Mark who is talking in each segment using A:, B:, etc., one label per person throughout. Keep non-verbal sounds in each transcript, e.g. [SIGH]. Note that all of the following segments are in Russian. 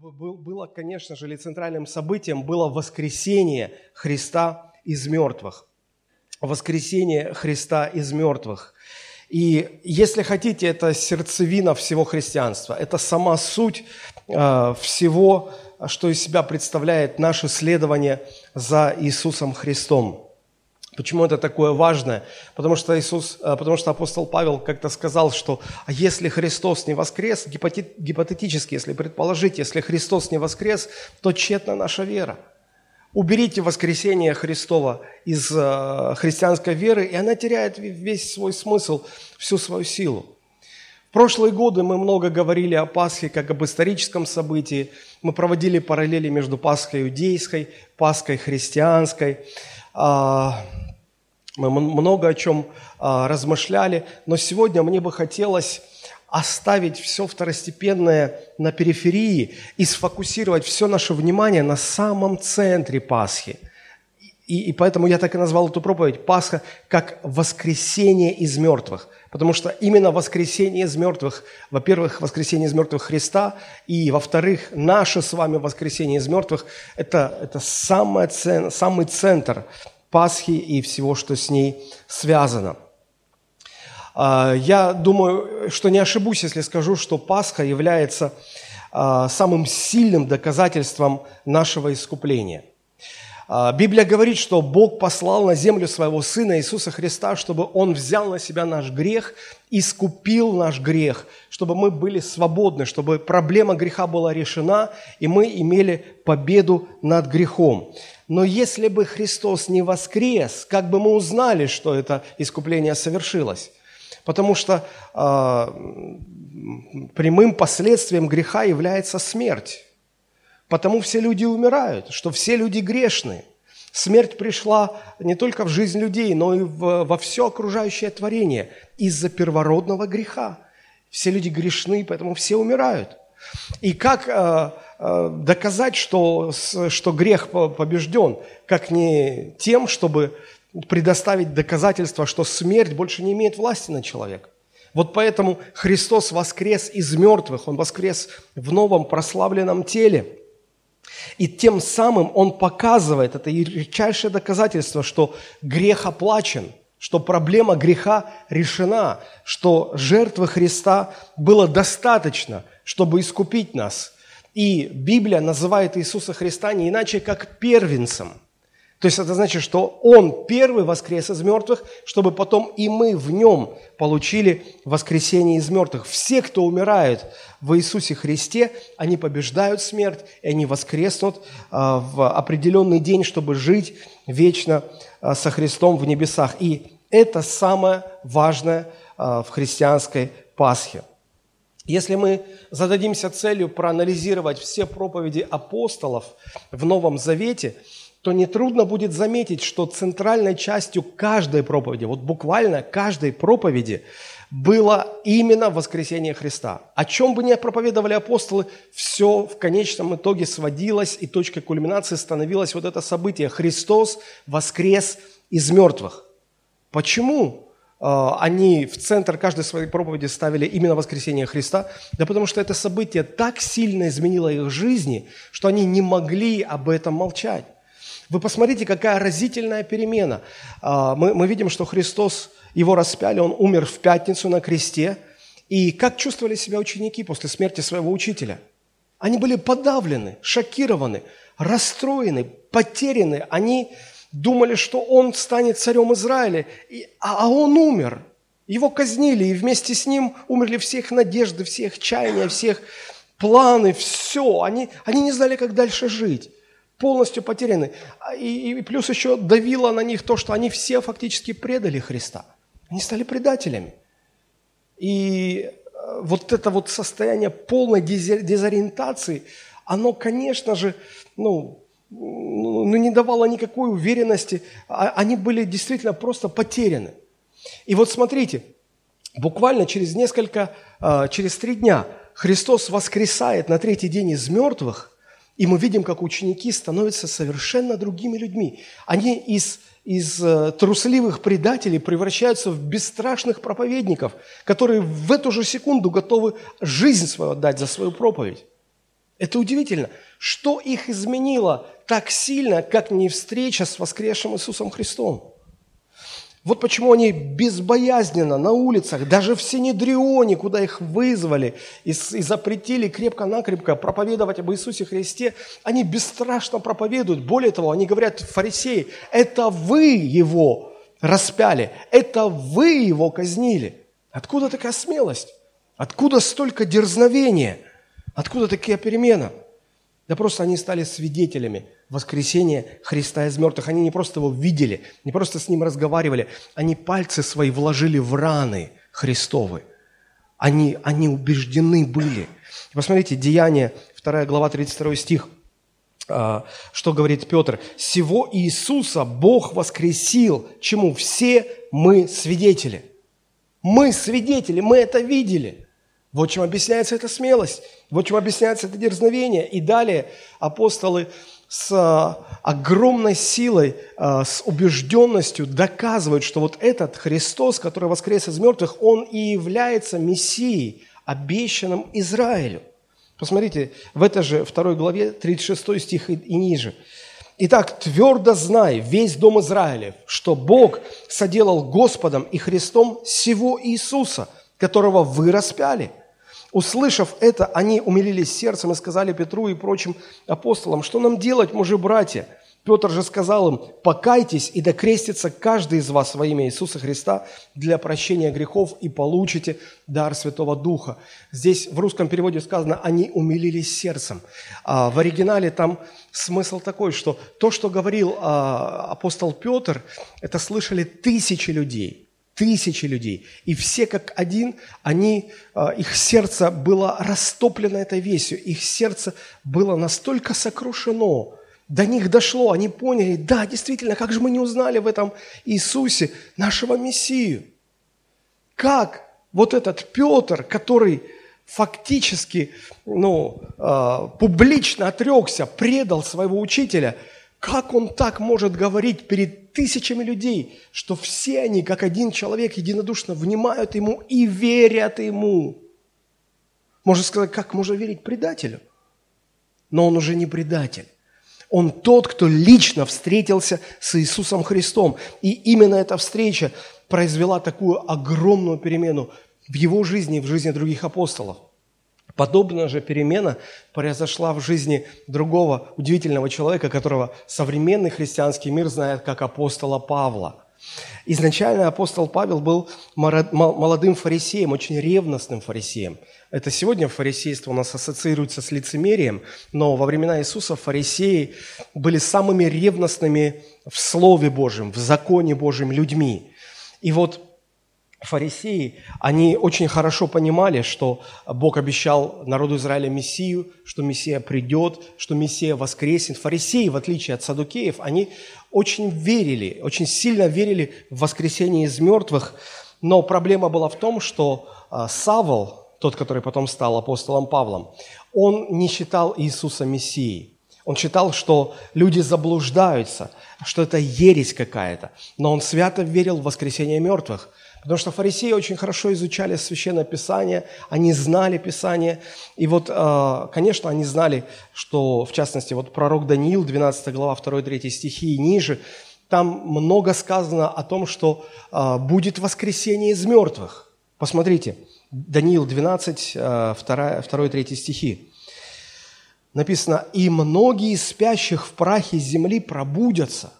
A: было, конечно же, или центральным событием было воскресение Христа из мертвых. Воскресение Христа из мертвых. И если хотите, это сердцевина всего христианства, это сама суть э, всего, что из себя представляет наше следование за Иисусом Христом. Почему это такое важное? Потому что Иисус, э, потому что апостол Павел как-то сказал, что а если Христос не воскрес, гипотетически, если предположить, если Христос не воскрес, то тщетна наша вера. Уберите воскресение Христова из э, христианской веры, и она теряет весь свой смысл, всю свою силу. В прошлые годы мы много говорили о Пасхе как об историческом событии. Мы проводили параллели между Пасхой иудейской, Пасхой христианской. А, мы много о чем а, размышляли, но сегодня мне бы хотелось оставить все второстепенное на периферии и сфокусировать все наше внимание на самом центре Пасхи. И, и поэтому я так и назвал эту проповедь «Пасха как воскресение из мертвых». Потому что именно воскресение из мертвых, во-первых, воскресение из мертвых Христа, и, во-вторых, наше с вами воскресение из мертвых – это, это самое самый центр Пасхи и всего, что с ней связано. А, я думаю, что не ошибусь, если скажу, что Пасха является а, самым сильным доказательством нашего искупления. А, Библия говорит, что Бог послал на землю своего Сына Иисуса Христа, чтобы Он взял на себя наш грех, искупил наш грех, чтобы мы были свободны, чтобы проблема греха была решена, и мы имели победу над грехом. Но если бы Христос не воскрес, как бы мы узнали, что это искупление совершилось? Потому что э, прямым последствием греха является смерть. Потому все люди умирают, что все люди грешны. Смерть пришла не только в жизнь людей, но и во все окружающее творение из-за первородного греха. Все люди грешны, поэтому все умирают. И как э, э, доказать, что, что грех побежден? Как не тем, чтобы предоставить доказательство, что смерть больше не имеет власти на человека. Вот поэтому Христос воскрес из мертвых, Он воскрес в новом прославленном теле. И тем самым Он показывает, это ярчайшее доказательство, что грех оплачен – что проблема греха решена, что жертвы Христа было достаточно, чтобы искупить нас. И Библия называет Иисуса Христа не иначе, как первенцем. То есть это значит, что Он первый воскрес из мертвых, чтобы потом и мы в Нем получили воскресение из мертвых. Все, кто умирают в Иисусе Христе, они побеждают смерть, и они воскреснут а, в определенный день, чтобы жить вечно а, со Христом в небесах. И это самое важное а, в христианской Пасхе. Если мы зададимся целью проанализировать все проповеди апостолов в Новом Завете, то нетрудно будет заметить, что центральной частью каждой проповеди, вот буквально каждой проповеди, было именно воскресение Христа. О чем бы ни проповедовали апостолы, все в конечном итоге сводилось, и точкой кульминации становилось вот это событие. Христос воскрес из мертвых. Почему а, они в центр каждой своей проповеди ставили именно воскресение Христа? Да потому что это событие так сильно изменило их жизни, что они не могли об этом молчать. Вы посмотрите, какая разительная перемена. А, мы, мы видим, что Христос, его распяли, он умер в пятницу на кресте. И как чувствовали себя ученики после смерти своего учителя? Они были подавлены, шокированы, расстроены, потеряны. Они думали, что он станет царем Израиля, а, а он умер. Его казнили, и вместе с ним умерли все их надежды, все их чаяния, все их планы, все. Они, они не знали, как дальше жить полностью потеряны. А, и, и плюс еще давило на них то, что они все фактически предали Христа. Они стали предателями. И э, вот это вот состояние полной дезориентации, оно, конечно же, ну, ну, ну, не давало никакой уверенности. А, они были действительно просто потеряны. И вот смотрите, буквально через несколько, а, через три дня Христос воскресает на третий день из мертвых, и мы видим, как ученики становятся совершенно другими людьми. Они из, из э, трусливых предателей превращаются в бесстрашных проповедников, которые в эту же секунду готовы жизнь свою отдать за свою проповедь. Это удивительно. Что их изменило так сильно, как не встреча с воскресшим Иисусом Христом? Вот почему они безбоязненно на улицах, даже в Синедрионе, куда их вызвали и, и запретили крепко-накрепко проповедовать об Иисусе Христе, они бесстрашно проповедуют. Более того, они говорят, фарисеи, это вы его распяли, это вы его казнили. Откуда такая смелость? Откуда столько дерзновения? Откуда такая перемена? Да просто они стали свидетелями воскресения Христа из мертвых. Они не просто его видели, не просто с ним разговаривали, они пальцы свои вложили в раны Христовы. Они, они убеждены были. Посмотрите, Деяние, 2 глава, 32 стих, а, что говорит Петр? «Сего Иисуса Бог воскресил, чему все мы свидетели». Мы свидетели, мы это видели. Вот чем объясняется эта смелость, вот чем объясняется это дерзновение. И далее апостолы с а, огромной силой, а, с убежденностью доказывают, что вот этот Христос, который воскрес из мертвых, Он и является Мессией, обещанным Израилю. Посмотрите, в этой же второй главе, 36 стих и, ниже. «Итак, твердо знай, весь дом Израилев, что Бог соделал Господом и Христом всего Иисуса, которого вы распяли». Услышав это, они умилились сердцем и сказали Петру и прочим апостолам, что нам делать, мужи-братья? Петр же сказал им, покайтесь и докрестится каждый из вас во имя Иисуса Христа для прощения грехов и получите дар Святого Духа. Здесь в русском переводе сказано, они умилились сердцем. А в оригинале там смысл такой, что то, что говорил а, апостол Петр, это слышали тысячи людей – тысячи людей. И все как один, они, а, их сердце было растоплено этой весью, их сердце было настолько сокрушено, до них дошло, они поняли, да, действительно, как же мы не узнали в этом Иисусе нашего Мессию? Как вот этот Петр, который фактически, ну, э, публично отрекся, предал своего учителя – как он так может говорить перед тысячами людей, что все они, как один человек, единодушно внимают ему и верят ему? Можно сказать, как можно верить предателю? Но он уже не предатель. Он тот, кто лично встретился с Иисусом Христом. И именно эта встреча произвела такую огромную перемену в его жизни и в жизни других апостолов. Подобная же перемена произошла в жизни другого удивительного человека, которого современный христианский мир знает как апостола Павла. Изначально апостол Павел был молодым фарисеем, очень ревностным фарисеем. Это сегодня фарисейство у нас ассоциируется с лицемерием, но во времена Иисуса фарисеи были самыми ревностными в Слове Божьем, в законе Божьем людьми. И вот фарисеи, они очень хорошо понимали, что Бог обещал народу Израиля Мессию, что Мессия придет, что Мессия воскреснет. Фарисеи, в отличие от садукеев, они очень верили, очень сильно верили в воскресение из мертвых, но проблема была в том, что а, Савол, тот, который потом стал апостолом Павлом, он не считал Иисуса Мессией. Он считал, что люди заблуждаются, что это ересь какая-то. Но он свято верил в воскресение мертвых – Потому что фарисеи очень хорошо изучали Священное Писание, они знали Писание. И вот, э, конечно, они знали, что, в частности, вот пророк Даниил, 12 глава, 2-3 стихи и ниже, там много сказано о том, что э, будет воскресение из мертвых. Посмотрите, Даниил 12, 2-3 стихи. Написано, «И многие спящих в прахе земли пробудятся,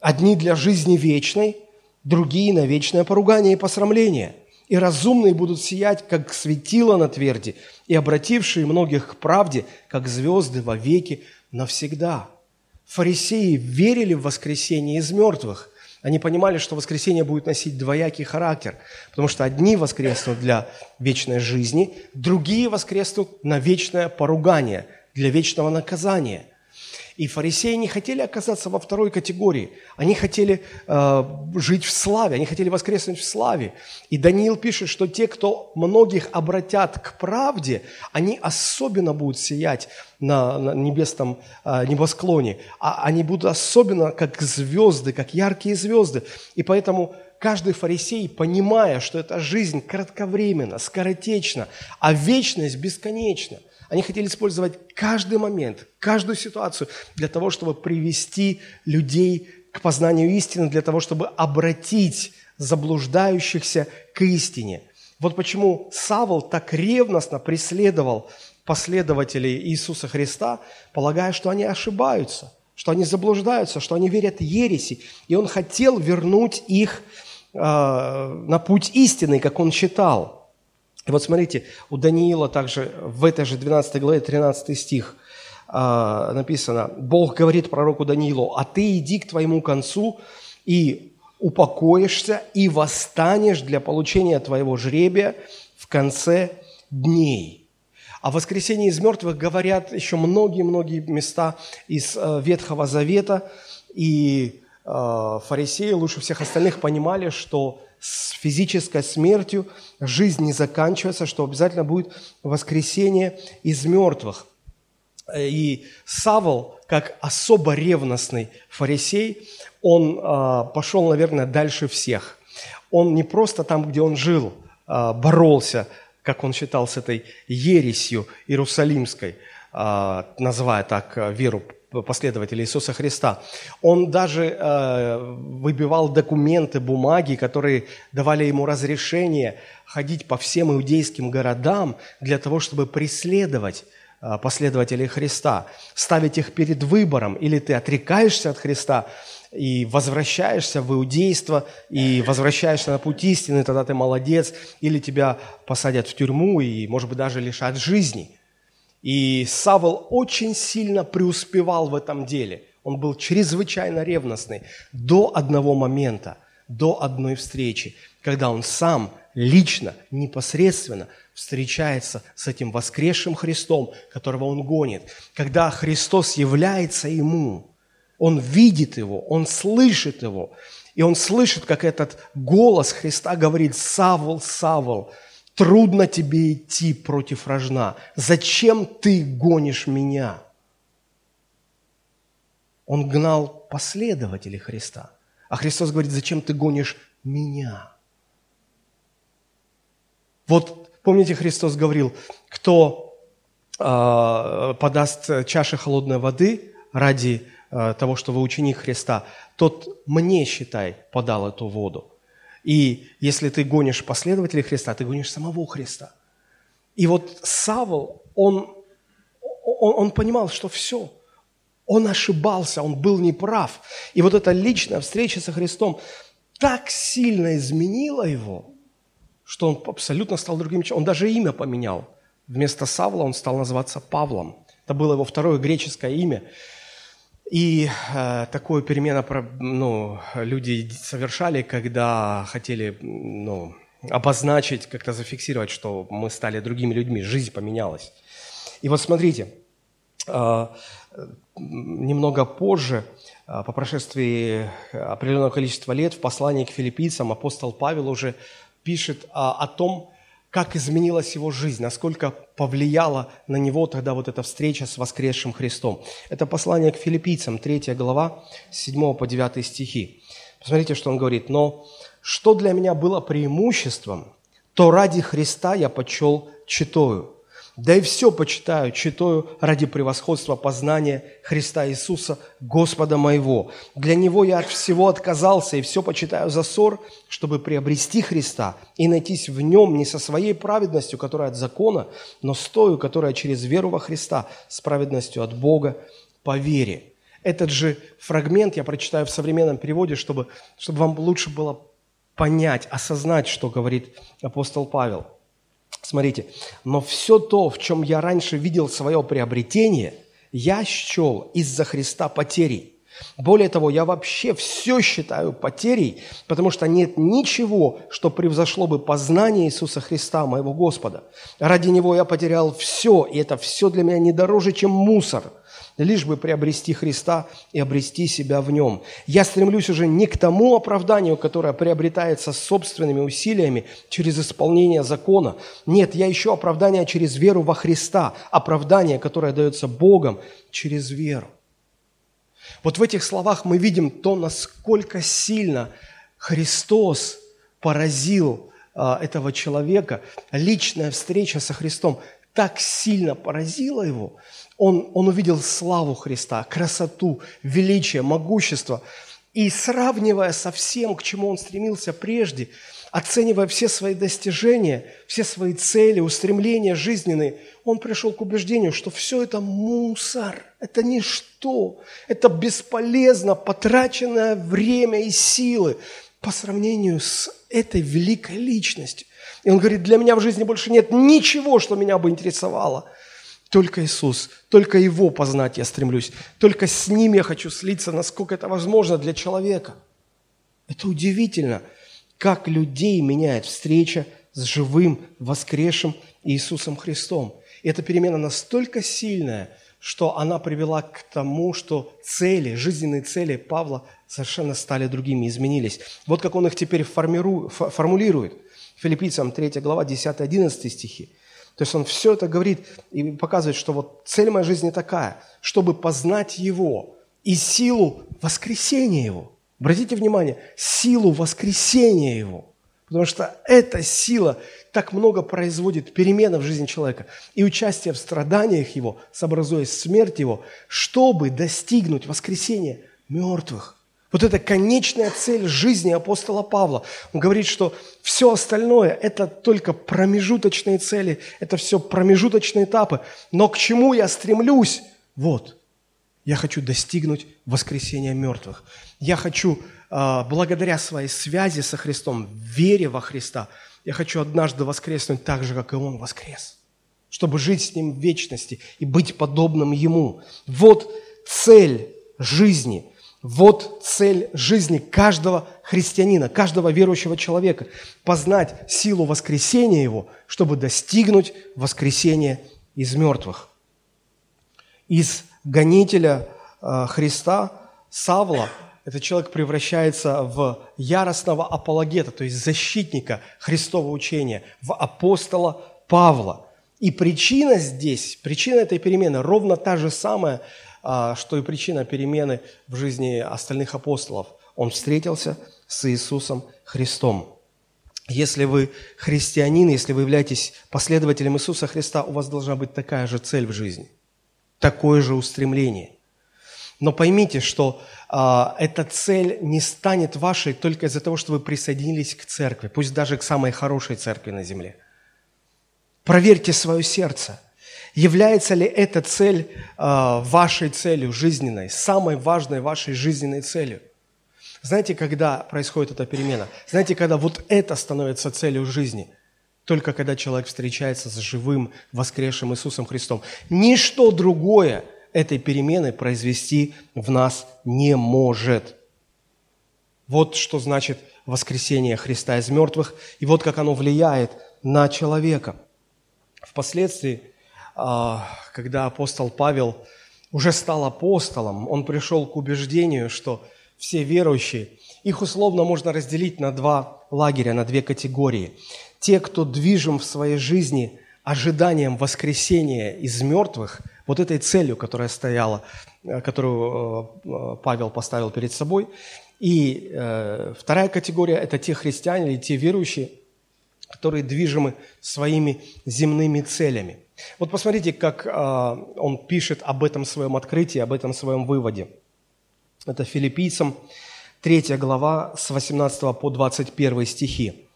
A: одни для жизни вечной, другие на вечное поругание и посрамление. И разумные будут сиять, как светило на тверди, и обратившие многих к правде, как звезды во веки навсегда. Фарисеи верили в воскресение из мертвых. Они понимали, что воскресение будет носить двоякий характер, потому что одни воскреснут для вечной жизни, другие воскреснут на вечное поругание, для вечного наказания – и фарисеи не хотели оказаться во второй категории. Они хотели э, жить в славе, они хотели воскреснуть в славе. И Даниил пишет, что те, кто многих обратят к правде, они особенно будут сиять на, на небесном э, небосклоне. А они будут особенно как звезды, как яркие звезды. И поэтому каждый фарисей, понимая, что эта жизнь кратковременна, скоротечна, а вечность бесконечна – Они хотели использовать каждый момент, каждую ситуацию для того, чтобы привести людей к познанию истины, для того, чтобы обратить заблуждающихся к истине. Вот почему Савол так ревностно преследовал последователей Иисуса Христа, полагая, что они ошибаются, что они заблуждаются, что они верят ереси. И он хотел вернуть их э, на путь истины, как он считал. И вот смотрите, у Даниила также в этой же 12 главе 13 стих э, написано, Бог говорит пророку Даниилу, а ты иди к твоему концу и упокоишься и восстанешь для получения твоего жребия в конце дней. О воскресении из мертвых говорят еще многие-многие места из э, Ветхого Завета, и э, фарисеи лучше всех остальных понимали, что с физической смертью жизнь не заканчивается, что обязательно будет воскресение из мертвых. И Савол, как особо ревностный фарисей, он э, пошел, наверное, дальше всех. Он не просто там, где он жил, боролся как он считал, с этой ересью иерусалимской, а, называя так а, веру последователей Иисуса Христа. Он даже а, выбивал документы, бумаги, которые давали ему разрешение ходить по всем иудейским городам для того, чтобы преследовать последователей Христа, ставить их перед выбором, или ты отрекаешься от Христа, и возвращаешься в иудейство, и возвращаешься на путь истины, тогда ты молодец, или тебя посадят в тюрьму и, может быть, даже лишат жизни. И Савол очень сильно преуспевал в этом деле. Он был чрезвычайно ревностный до одного момента, до одной встречи, когда он сам лично, непосредственно встречается с этим воскресшим Христом, которого он гонит, когда Христос является ему – он видит его, он слышит его. И он слышит, как этот голос Христа говорит, «Савол, Савол, трудно тебе идти против рожна. Зачем ты гонишь меня?» Он гнал последователей Христа. А Христос говорит, зачем ты гонишь меня? Вот помните, Христос говорил, кто э, подаст чаше холодной воды ради Э, того, что вы ученик Христа, тот мне, считай, подал эту воду. И если ты гонишь последователей Христа, ты гонишь самого Христа. И вот Савол, он, он, он понимал, что все, он ошибался, он был неправ. И вот эта личная встреча со Христом так сильно изменила его, что он абсолютно стал другим человеком. Он даже имя поменял. Вместо Савла он стал называться Павлом. Это было его второе греческое имя. И э, такую перемену ну, люди совершали, когда хотели ну, обозначить, как-то зафиксировать, что мы стали другими людьми, жизнь поменялась. И вот смотрите, э, немного позже, э, по прошествии определенного количества лет, в послании к филиппийцам апостол Павел уже пишет о, о том, как изменилась его жизнь, насколько повлияла на него тогда вот эта встреча с воскресшим Христом. Это послание к филиппийцам, 3 глава, 7 по 9 стихи. Посмотрите, что он говорит. «Но что для меня было преимуществом, то ради Христа я почел читою, да и все почитаю, читаю ради превосходства познания Христа Иисуса, Господа моего. Для Него я от всего отказался и все почитаю за ссор, чтобы приобрести Христа и найтись в Нем не со своей праведностью, которая от закона, но с тою, которая через веру во Христа, с праведностью от Бога по вере». Этот же фрагмент я прочитаю в современном переводе, чтобы, чтобы вам лучше было понять, осознать, что говорит апостол Павел – Смотрите, но все то, в чем я раньше видел свое приобретение, я счел из-за Христа потерей. Более того, я вообще все считаю потерей, потому что нет ничего, что превзошло бы познание Иисуса Христа, моего Господа. Ради Него я потерял все, и это все для меня не дороже, чем мусор – лишь бы приобрести Христа и обрести себя в Нем. Я стремлюсь уже не к тому оправданию, которое приобретается собственными усилиями через исполнение закона. Нет, я ищу оправдание через веру во Христа, оправдание, которое дается Богом через веру. Вот в этих словах мы видим то, насколько сильно Христос поразил а, этого человека, личная встреча со Христом, так сильно поразило его. Он, он увидел славу Христа, красоту, величие, могущество. И сравнивая со всем, к чему он стремился прежде, оценивая все свои достижения, все свои цели, устремления жизненные, он пришел к убеждению, что все это мусор, это ничто, это бесполезно потраченное время и силы по сравнению с этой великой личностью. И он говорит, для меня в жизни больше нет ничего, что меня бы интересовало. Только Иисус, только Его познать я стремлюсь, только с Ним я хочу слиться, насколько это возможно для человека. Это удивительно, как людей меняет встреча с живым, воскресшим Иисусом Христом. И эта перемена настолько сильная, что она привела к тому, что цели, жизненные цели Павла совершенно стали другими, изменились. Вот как он их теперь формиру, формулирует. Филиппийцам 3 глава, 10-11 стихи. То есть он все это говорит и показывает, что вот цель моей жизни такая, чтобы познать Его и силу воскресения Его. Обратите внимание, силу воскресения Его. Потому что эта сила так много производит перемены в жизни человека и участие в страданиях Его, сообразуясь смерть Его, чтобы достигнуть воскресения мертвых. Вот это конечная цель жизни апостола Павла. Он говорит, что все остальное – это только промежуточные цели, это все промежуточные этапы. Но к чему я стремлюсь? Вот, я хочу достигнуть воскресения мертвых. Я хочу, а, благодаря своей связи со Христом, вере во Христа, я хочу однажды воскреснуть так же, как и Он воскрес, чтобы жить с Ним в вечности и быть подобным Ему. Вот цель жизни – вот цель жизни каждого христианина, каждого верующего человека – познать силу воскресения его, чтобы достигнуть воскресения из мертвых. Из гонителя э, Христа Савла этот человек превращается в яростного апологета, то есть защитника Христового учения, в апостола Павла. И причина здесь, причина этой перемены ровно та же самая – что и причина перемены в жизни остальных апостолов. Он встретился с Иисусом Христом. Если вы христианин, если вы являетесь последователем Иисуса Христа, у вас должна быть такая же цель в жизни, такое же устремление. Но поймите, что а, эта цель не станет вашей только из-за того, что вы присоединились к церкви, пусть даже к самой хорошей церкви на земле. Проверьте свое сердце. Является ли эта цель э, вашей целью жизненной, самой важной вашей жизненной целью? Знаете, когда происходит эта перемена? Знаете, когда вот это становится целью жизни? Только когда человек встречается с живым, воскресшим Иисусом Христом. Ничто другое этой перемены произвести в нас не может. Вот что значит воскресение Христа из мертвых, и вот как оно влияет на человека. Впоследствии а, когда апостол Павел уже стал апостолом, он пришел к убеждению, что все верующие, их условно можно разделить на два лагеря, на две категории. Те, кто движим в своей жизни ожиданием воскресения из мертвых, вот этой целью, которая стояла, э, которую э, Павел поставил перед собой. И э, вторая категория – это те христиане или те верующие, которые движимы своими земными целями. Вот посмотрите, как а, он пишет об этом своем открытии, об этом своем выводе. Это филиппийцам 3 глава с 18 по 21 стихи.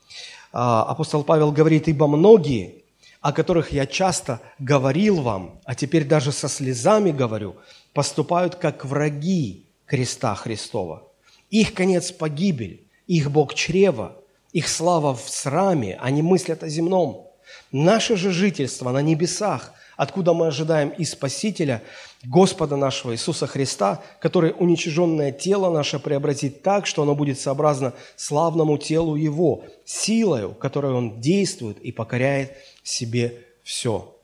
A: А, апостол Павел говорит, «Ибо многие, о которых я часто говорил вам, а теперь даже со слезами говорю, поступают как враги креста Христова. Их конец – погибель, их Бог – чрево, их слава в сраме, они мыслят о земном. Наше же жительство на небесах, откуда мы ожидаем и Спасителя, Господа нашего Иисуса Христа, который уничиженное тело наше преобразит так, что оно будет сообразно славному телу Его, силою, которой Он действует и покоряет себе все.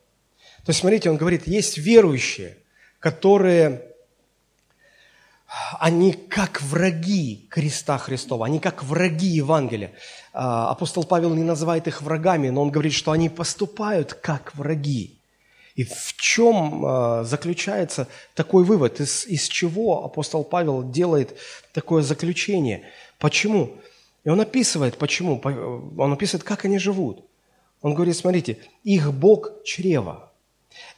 A: То есть, смотрите, он говорит, есть верующие, которые они как враги креста Христова, они как враги Евангелия. А, апостол Павел не называет их врагами, но он говорит, что они поступают как враги. И в чем а, заключается такой вывод? Из, из чего апостол Павел делает такое заключение? Почему? И он описывает, почему. Он описывает, как они живут. Он говорит, смотрите, их Бог – чрево.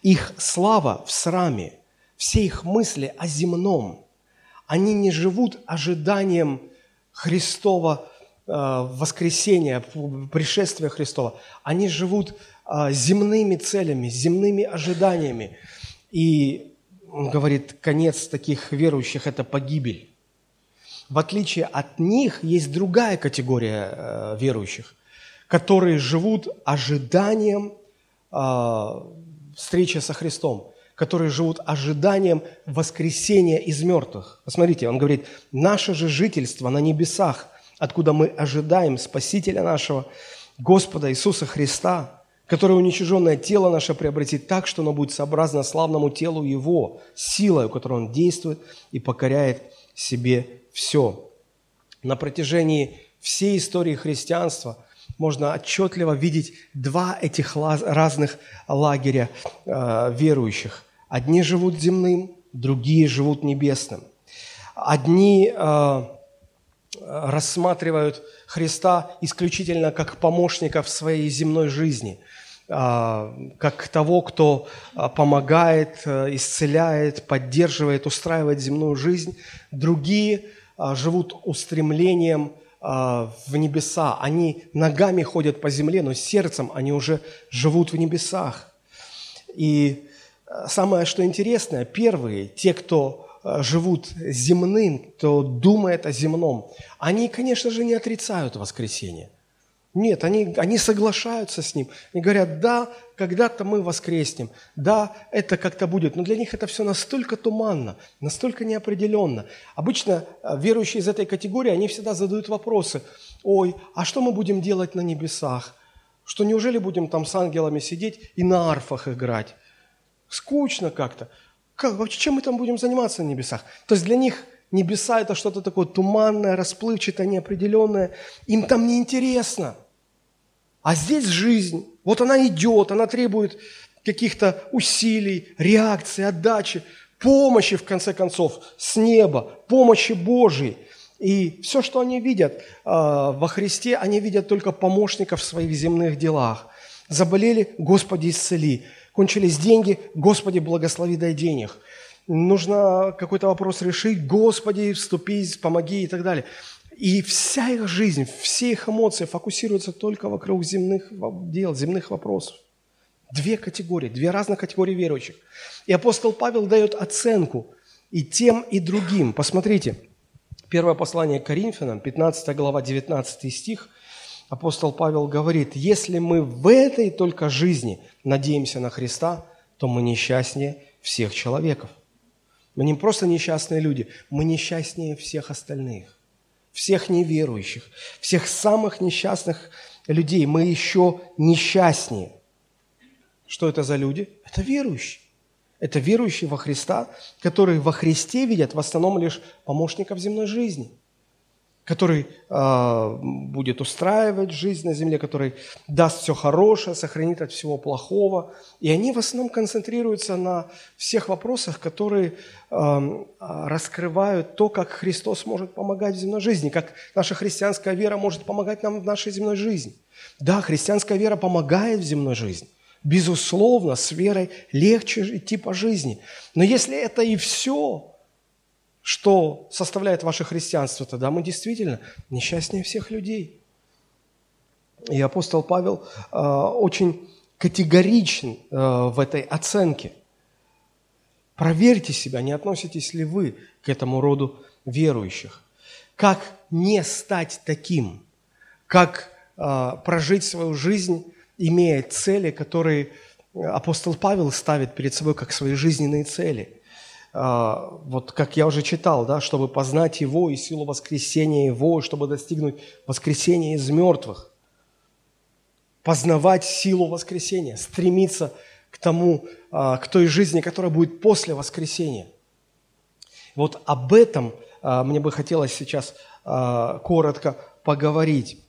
A: Их слава в сраме, все их мысли о земном. Они не живут ожиданием Христова э, воскресения, пришествия Христова. Они живут э, земными целями, земными ожиданиями. И он говорит, конец таких верующих – это погибель. В отличие от них есть другая категория э, верующих, которые живут ожиданием встречи со Христом, которые живут ожиданием воскресения из мертвых. Посмотрите, он говорит, наше же жительство на небесах, откуда мы ожидаем Спасителя нашего, Господа Иисуса Христа, который уничиженное тело наше приобретит так, что оно будет сообразно славному телу Его, силой, которой Он действует и покоряет себе все. На протяжении всей истории христианства – можно отчетливо видеть два этих разных лагеря э, верующих. Одни живут земным, другие живут небесным. Одни э, рассматривают Христа исключительно как помощника в своей земной жизни, э, как того, кто э, помогает, э, исцеляет, поддерживает, устраивает земную жизнь. Другие живут устремлением – а, в небеса. Они ногами ходят по земле, но сердцем они уже живут в небесах. И а, самое, что интересное, первые, те, кто а, живут земным, кто думает о земном, они, конечно же, не отрицают воскресение. Нет, они, они соглашаются с ним. Они говорят, да, когда-то мы воскреснем, да, это как-то будет. Но для них это все настолько туманно, настолько неопределенно. Обычно э, верующие из этой категории, они всегда задают вопросы. Ой, а что мы будем делать на небесах? Что неужели будем там с ангелами сидеть и на арфах играть? Скучно как-то. Как, вообще, чем мы там будем заниматься на небесах? То есть для них небеса – это что-то такое туманное, расплывчатое, неопределенное. Им там неинтересно. А здесь жизнь. Вот она идет, она требует каких-то усилий, реакции, отдачи, помощи, в конце концов, с неба, помощи Божьей. И все, что они видят э, во Христе, они видят только помощников в своих земных делах. Заболели – Господи, исцели. Кончились деньги – Господи, благослови, дай денег. Нужно какой-то вопрос решить – Господи, вступи, помоги и так далее. И вся их жизнь, все их эмоции фокусируются только вокруг земных дел, земных вопросов. Две категории, две разных категории верующих. И апостол Павел дает оценку и тем, и другим. Посмотрите, первое послание к Коринфянам, 15 глава, 19 стих, апостол Павел говорит, если мы в этой только жизни надеемся на Христа, то мы несчастнее всех человеков. Мы не просто несчастные люди, мы несчастнее всех остальных всех неверующих, всех самых несчастных людей. Мы еще несчастнее. Что это за люди? Это верующие. Это верующие во Христа, которые во Христе видят в основном лишь помощников земной жизни – который э, будет устраивать жизнь на земле, который даст все хорошее, сохранит от всего плохого. И они в основном концентрируются на всех вопросах, которые э, раскрывают то, как Христос может помогать в земной жизни, как наша христианская вера может помогать нам в нашей земной жизни. Да, христианская вера помогает в земной жизни. Безусловно, с верой легче идти по жизни. Но если это и все, что составляет ваше христианство, тогда мы действительно несчастнее всех людей. И апостол Павел э, очень категоричен э, в этой оценке. Проверьте себя, не относитесь ли вы к этому роду верующих. Как не стать таким? Как э, прожить свою жизнь, имея цели, которые апостол Павел ставит перед собой как свои жизненные цели – вот как я уже читал, да, чтобы познать Его и силу воскресения Его, чтобы достигнуть воскресения из мертвых. Познавать силу воскресения, стремиться к тому, а, к той жизни, которая будет после воскресения. Вот об этом а, мне бы хотелось сейчас коротко поговорить.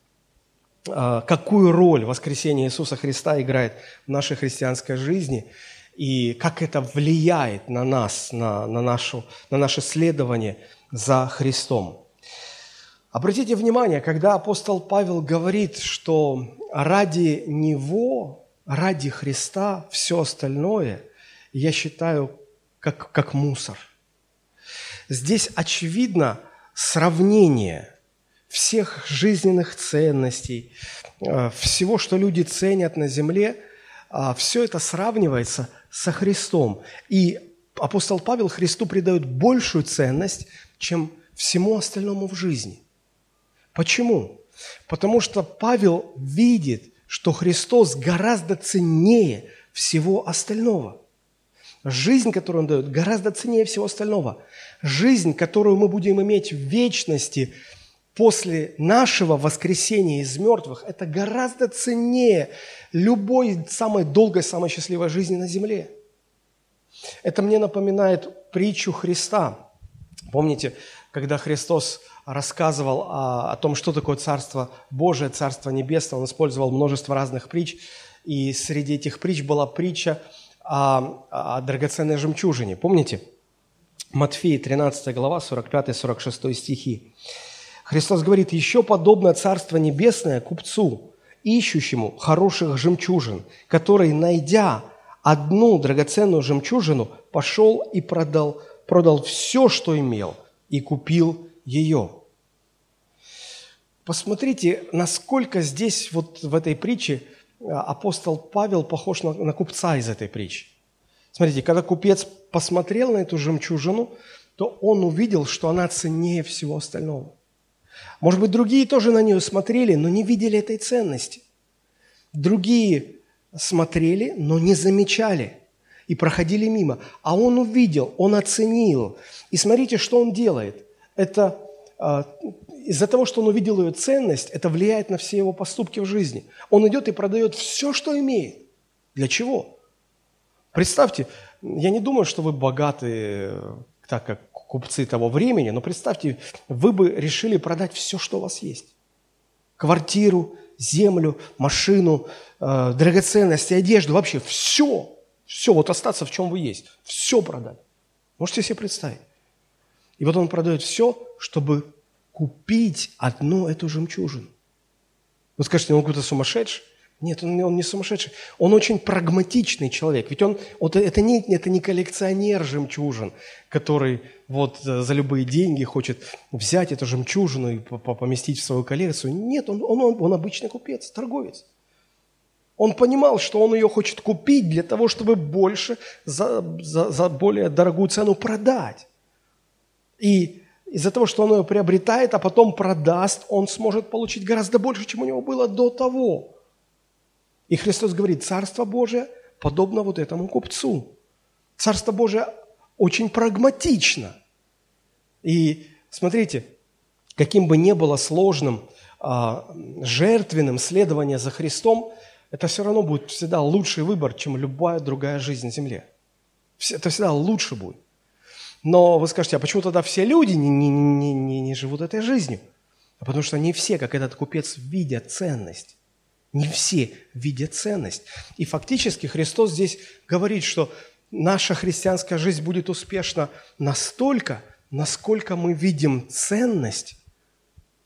A: Какую роль воскресение Иисуса Христа играет в нашей христианской жизни – и как это влияет на нас, на, на, нашу, на наше следование за Христом. Обратите внимание, когда апостол Павел говорит, что ради Него, ради Христа все остальное я считаю как, как мусор. Здесь очевидно сравнение всех жизненных ценностей, э, всего, что люди ценят на земле, а, все это сравнивается со Христом. И апостол Павел Христу придает большую ценность, чем всему остальному в жизни. Почему? Потому что Павел видит, что Христос гораздо ценнее всего остального. Жизнь, которую Он дает, гораздо ценнее всего остального. Жизнь, которую мы будем иметь в вечности после нашего воскресения из мертвых, это гораздо ценнее любой самой долгой, самой счастливой жизни на земле. Это мне напоминает притчу Христа. Помните, когда Христос рассказывал о, о том, что такое Царство Божие, Царство Небесное, он использовал множество разных притч, и среди этих притч была притча о, о драгоценной жемчужине. Помните? Матфея 13 глава, 45-46 стихи. Христос говорит, «Еще подобно Царство Небесное купцу, ищущему хороших жемчужин, который, найдя одну драгоценную жемчужину, пошел и продал, продал все, что имел, и купил ее». Посмотрите, насколько здесь, вот в этой притче, а, апостол Павел похож на, на купца из этой притчи. Смотрите, когда купец посмотрел на эту жемчужину, то он увидел, что она ценнее всего остального. Может быть, другие тоже на нее смотрели, но не видели этой ценности. Другие смотрели, но не замечали и проходили мимо. А он увидел, он оценил. И смотрите, что он делает. Это а, из-за того, что он увидел ее ценность, это влияет на все его поступки в жизни. Он идет и продает все, что имеет. Для чего? Представьте, я не думаю, что вы богаты, так как купцы того времени, но представьте, вы бы решили продать все, что у вас есть. Квартиру, землю, машину, э, драгоценности, одежду, вообще все. Все, вот остаться в чем вы есть. Все продать. Можете себе представить? И вот он продает все, чтобы купить одну эту жемчужину. Вы скажете, он какой-то сумасшедший? Нет, он, он не сумасшедший. Он очень прагматичный человек. Ведь он, вот это, не, это не коллекционер жемчужин, который вот э, за любые деньги хочет взять эту жемчужину и поместить в свою коллекцию. Нет, он, он, он, он обычный купец, торговец. Он понимал, что он ее хочет купить для того, чтобы больше, за, за, за более дорогую цену продать. И из-за того, что он ее приобретает, а потом продаст, он сможет получить гораздо больше, чем у него было до того. И Христос говорит, Царство Божие подобно вот этому купцу. Царство Божие очень прагматично. И смотрите, каким бы ни было сложным, а, жертвенным следование за Христом, это все равно будет всегда лучший выбор, чем любая другая жизнь на земле. Это всегда лучше будет. Но вы скажете, а почему тогда все люди не, не, не, не, не живут этой жизнью? А потому что не все, как этот купец, видят ценность. Не все видят ценность. И фактически Христос здесь говорит, что наша христианская жизнь будет успешна настолько, насколько мы видим ценность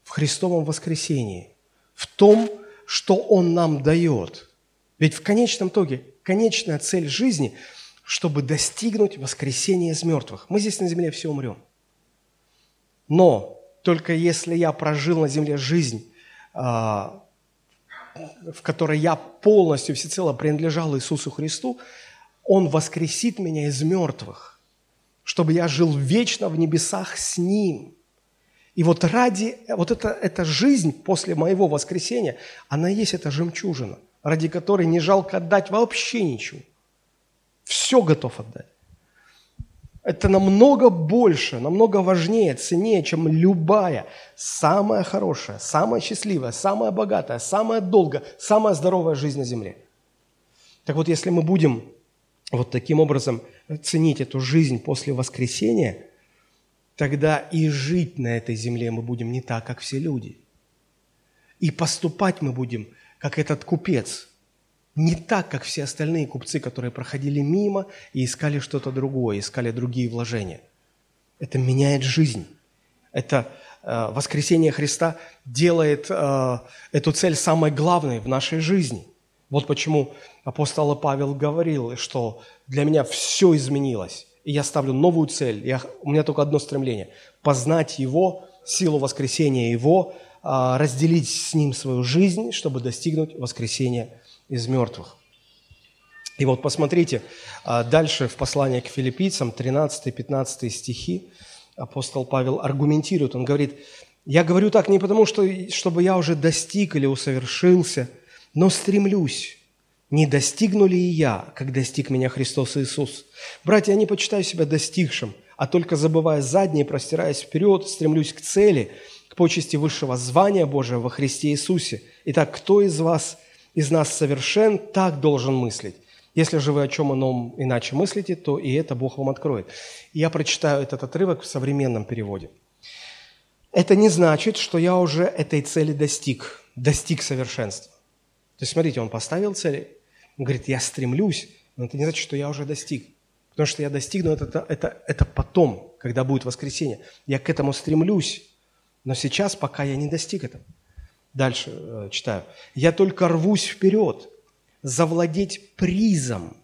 A: в Христовом воскресении, в том, что Он нам дает. Ведь в конечном итоге, конечная цель жизни – чтобы достигнуть воскресения из мертвых. Мы здесь на земле все умрем. Но только если я прожил на земле жизнь, а, в которой я полностью всецело принадлежал Иисусу Христу, Он воскресит меня из мертвых, чтобы я жил вечно в небесах с Ним. И вот ради, вот эта, эта жизнь после моего воскресения, она есть эта жемчужина, ради которой не жалко отдать вообще ничего. Все готов отдать. Это намного больше, намного важнее, ценнее, чем любая самая хорошая, самая счастливая, самая богатая, самая долгая, самая здоровая жизнь на земле. Так вот, если мы будем вот таким образом ценить эту жизнь после воскресения, тогда и жить на этой земле мы будем не так, как все люди. И поступать мы будем, как этот купец – не так, как все остальные купцы, которые проходили мимо и искали что-то другое, искали другие вложения. Это меняет жизнь. Это э, воскресение Христа делает э, эту цель самой главной в нашей жизни. Вот почему апостол Павел говорил, что для меня все изменилось, и я ставлю новую цель. Я, у меня только одно стремление – познать Его, силу воскресения Его, а, разделить с Ним свою жизнь, чтобы достигнуть воскресения из мертвых. И вот посмотрите, а, дальше в послании к филиппийцам, 13-15 стихи, апостол Павел аргументирует, он говорит, «Я говорю так не потому, что, чтобы я уже достиг или усовершился, но стремлюсь, не достигну ли и я, как достиг меня Христос Иисус? Братья, я не почитаю себя достигшим, а только забывая заднее, простираясь вперед, стремлюсь к цели, к почести высшего звания Божия во Христе Иисусе. Итак, кто из вас, из нас совершен, так должен мыслить. Если же вы о чем ином иначе мыслите, то и это Бог вам откроет. я прочитаю этот отрывок в современном переводе. Это не значит, что я уже этой цели достиг, достиг совершенства. То есть, смотрите, он поставил цели, он говорит, я стремлюсь, но это не значит, что я уже достиг. Потому что я достигну это, это, это, потом, когда будет воскресенье. Я к этому стремлюсь, но сейчас пока я не достиг этого. Дальше э, читаю. Я только рвусь вперед, завладеть призом,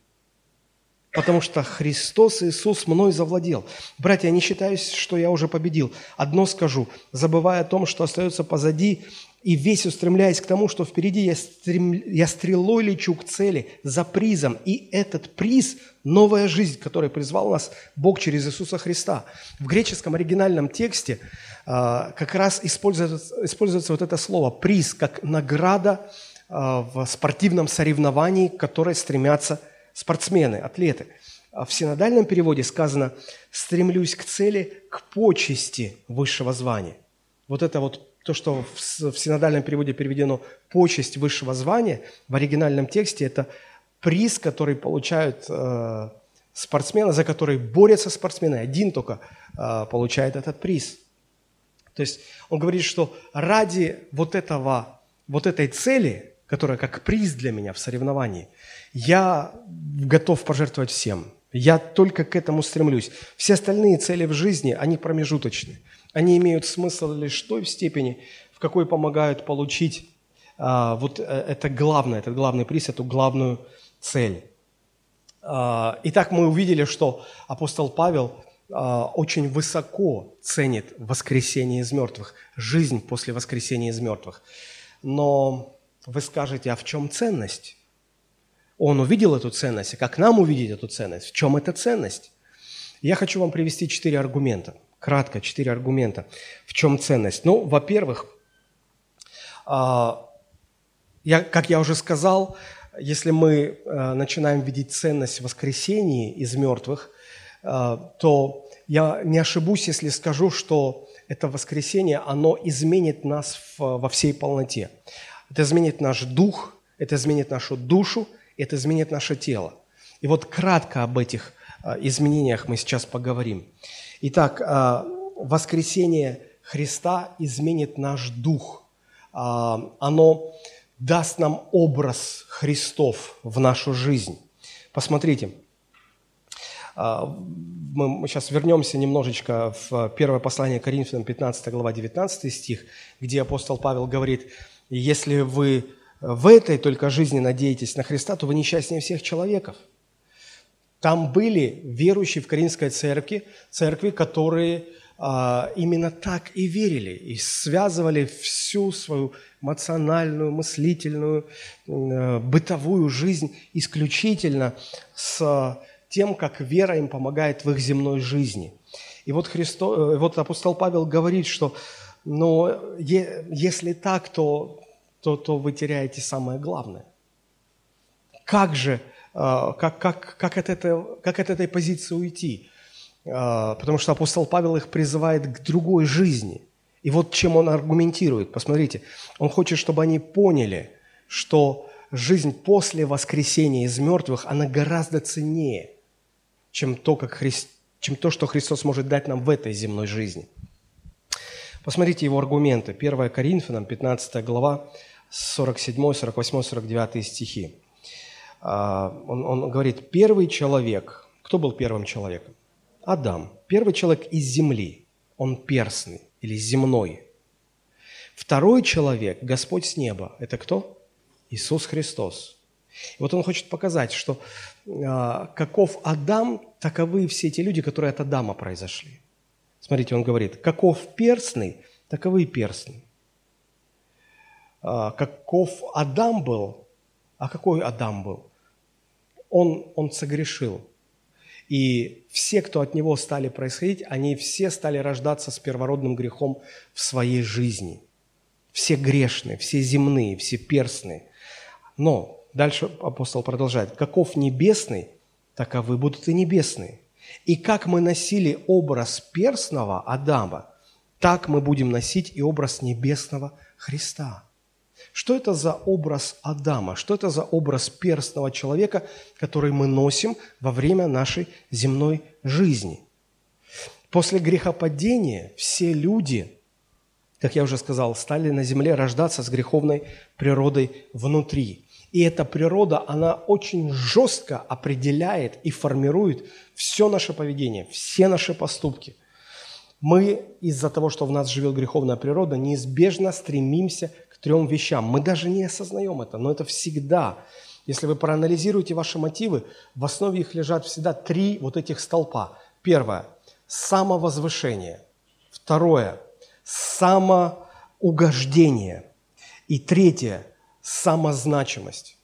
A: потому что Христос Иисус мной завладел. Братья, я не считаю, что я уже победил. Одно скажу, забывая о том, что остается позади, и весь устремляясь к тому, что впереди, я, стрем... я стрелой лечу к цели за призом. И этот приз – новая жизнь, которой призвал нас Бог через Иисуса Христа. В греческом оригинальном тексте э, как раз используется, используется вот это слово «приз» как награда а, в спортивном соревновании, к которой стремятся спортсмены, атлеты. А в синодальном переводе сказано «стремлюсь к цели, к почести высшего звания». Вот это вот то, что в синодальном переводе переведено «почесть высшего звания», в оригинальном тексте это приз, который получают э, спортсмены, за который борются спортсмены. Один только э, получает этот приз. То есть он говорит, что ради вот, этого, вот этой цели которая как приз для меня в соревновании, я готов пожертвовать всем. Я только к этому стремлюсь. Все остальные цели в жизни, они промежуточны. Они имеют смысл лишь в той степени, в какой помогают получить а, вот э, это главное, этот главный приз, эту главную цель. А, итак, мы увидели, что апостол Павел а, очень высоко ценит воскресение из мертвых, жизнь после воскресения из мертвых. Но вы скажете, а в чем ценность? Он увидел эту ценность, а как нам увидеть эту ценность? В чем эта ценность? Я хочу вам привести четыре аргумента. Кратко, четыре аргумента. В чем ценность? Ну, во-первых, я, как я уже сказал, если мы а, начинаем видеть ценность в воскресении из мертвых, а, то я не ошибусь, если скажу, что это воскресение, оно изменит нас во всей полноте. Это изменит наш дух, это изменит нашу душу, это изменит наше тело. И вот кратко об этих а, изменениях мы сейчас поговорим. Итак, воскресение Христа изменит наш дух. Оно даст нам образ Христов в нашу жизнь. Посмотрите, мы сейчас вернемся немножечко в первое послание Коринфянам, 15 глава, 19 стих, где апостол Павел говорит, если вы в этой только жизни надеетесь на Христа, то вы несчастнее всех человеков. Там были верующие в Каринской церкви, церкви, которые а, именно так и верили, и связывали всю свою эмоциональную, мыслительную, э, бытовую жизнь исключительно с тем, как вера им помогает в их земной жизни. И вот, Христо, э, вот апостол Павел говорит, что но если так, то, то, то вы теряете самое главное. Как же, а, как, как, как, от, этого, как от этой позиции уйти? А, потому что апостол Павел их призывает к другой жизни. И вот чем он аргументирует. Посмотрите, он хочет, чтобы они поняли, что жизнь после воскресения из мертвых, она гораздо ценнее, чем то, как Христ, чем то, что Христос может дать нам в этой земной жизни. Посмотрите его аргументы. 1 Коринфянам, 15 глава, 47, 48, 49 стихи. А, он, он говорит, первый человек, кто был первым человеком? Адам. Первый человек из земли, он перстный или земной. Второй человек, Господь с неба, это кто? Иисус Христос. И вот он хочет показать, что э, каков Адам, таковы все те люди, которые от Адама произошли. Смотрите, он говорит, каков перстный, таковы и перстный. Э, каков Адам был, а какой Адам был? Он, он согрешил. И все, кто от него стали происходить, они все стали рождаться с первородным грехом в своей жизни. Все грешные, все земные, все перстные. Но дальше апостол продолжает. «Каков небесный, таковы будут и небесные. И как мы носили образ перстного Адама, так мы будем носить и образ небесного Христа». Что это за образ Адама? Что это за образ перстного человека, который мы носим во время нашей земной жизни? После грехопадения все люди, как я уже сказал, стали на земле рождаться с греховной природой внутри. И эта природа, она очень жестко определяет и формирует все наше поведение, все наши поступки. Мы из-за того, что в нас живет греховная природа, неизбежно стремимся трем вещам. Мы даже не осознаем это, но это всегда. Если вы проанализируете ваши мотивы, в основе их лежат всегда три вот этих столпа. Первое – самовозвышение. Второе – самоугождение. И третье – самозначимость.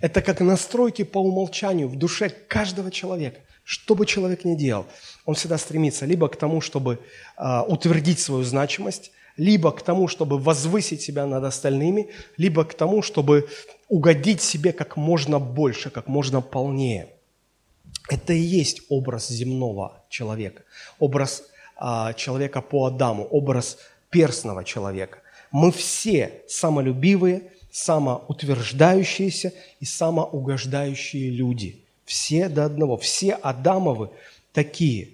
A: Это как настройки по умолчанию в душе каждого человека. Что бы человек ни делал, он всегда стремится либо к тому, чтобы э, утвердить свою значимость, либо к тому, чтобы возвысить себя над остальными, либо к тому, чтобы угодить себе как можно больше, как можно полнее. Это и есть образ земного человека, образ а, человека по Адаму, образ перстного человека. Мы все самолюбивые, самоутверждающиеся и самоугождающие люди. Все до одного, все Адамовы такие.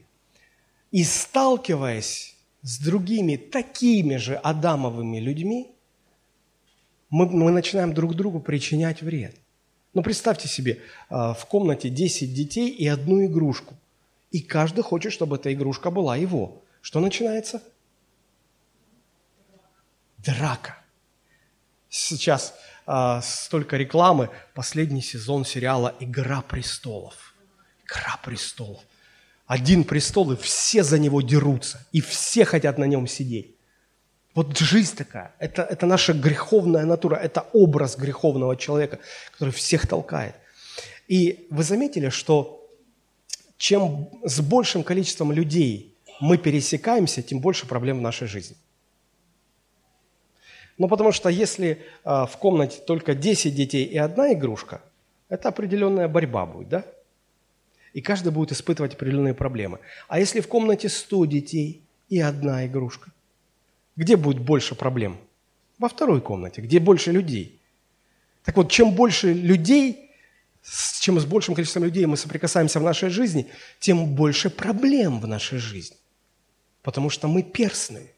A: И сталкиваясь с другими такими же Адамовыми людьми, мы, мы начинаем друг другу причинять вред. Ну, представьте себе, а, в комнате 10 детей и одну игрушку. И каждый хочет, чтобы эта игрушка была его. Что начинается? Драка. Сейчас а, столько рекламы. Последний сезон сериала «Игра престолов». «Игра престолов» один престол, и все за него дерутся, и все хотят на нем сидеть. Вот жизнь такая, это, это наша греховная натура, это образ греховного человека, который всех толкает. И вы заметили, что чем с большим количеством людей мы пересекаемся, тем больше проблем в нашей жизни. Ну, потому что если э, в комнате только 10 детей и одна игрушка, это определенная борьба будет, да? И каждый будет испытывать определенные проблемы. А если в комнате 100 детей и одна игрушка, где будет больше проблем? Во второй комнате, где больше людей. Так вот, чем больше людей, чем с большим количеством людей мы соприкасаемся в нашей жизни, тем больше проблем в нашей жизни. Потому что мы перстные,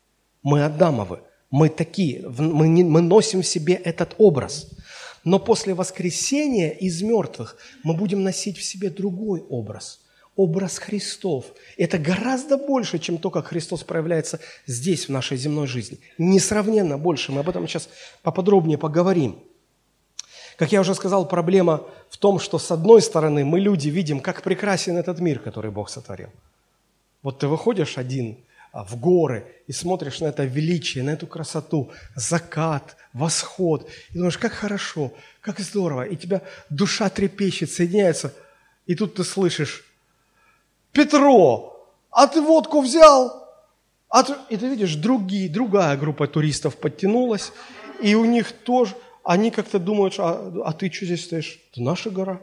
A: мы Адамовы, мы такие, мы, мы носим в себе этот образ – но после воскресения из мертвых мы будем носить в себе другой образ – образ Христов. Это гораздо больше, чем то, как Христос проявляется здесь, в нашей земной жизни. Несравненно больше. Мы об этом сейчас поподробнее поговорим. Как я уже сказал, проблема в том, что с одной стороны мы, люди, видим, как прекрасен этот мир, который Бог сотворил. Вот ты выходишь один в горы и смотришь на это величие, на эту красоту, закат, восход, и думаешь, как хорошо, как здорово, и тебя душа трепещет, соединяется, и тут ты слышишь, Петро, а ты водку взял? А ты... И ты видишь, другие, другая группа туристов подтянулась, и у них тоже, они как-то думают, а, а ты что здесь стоишь? Это наша гора,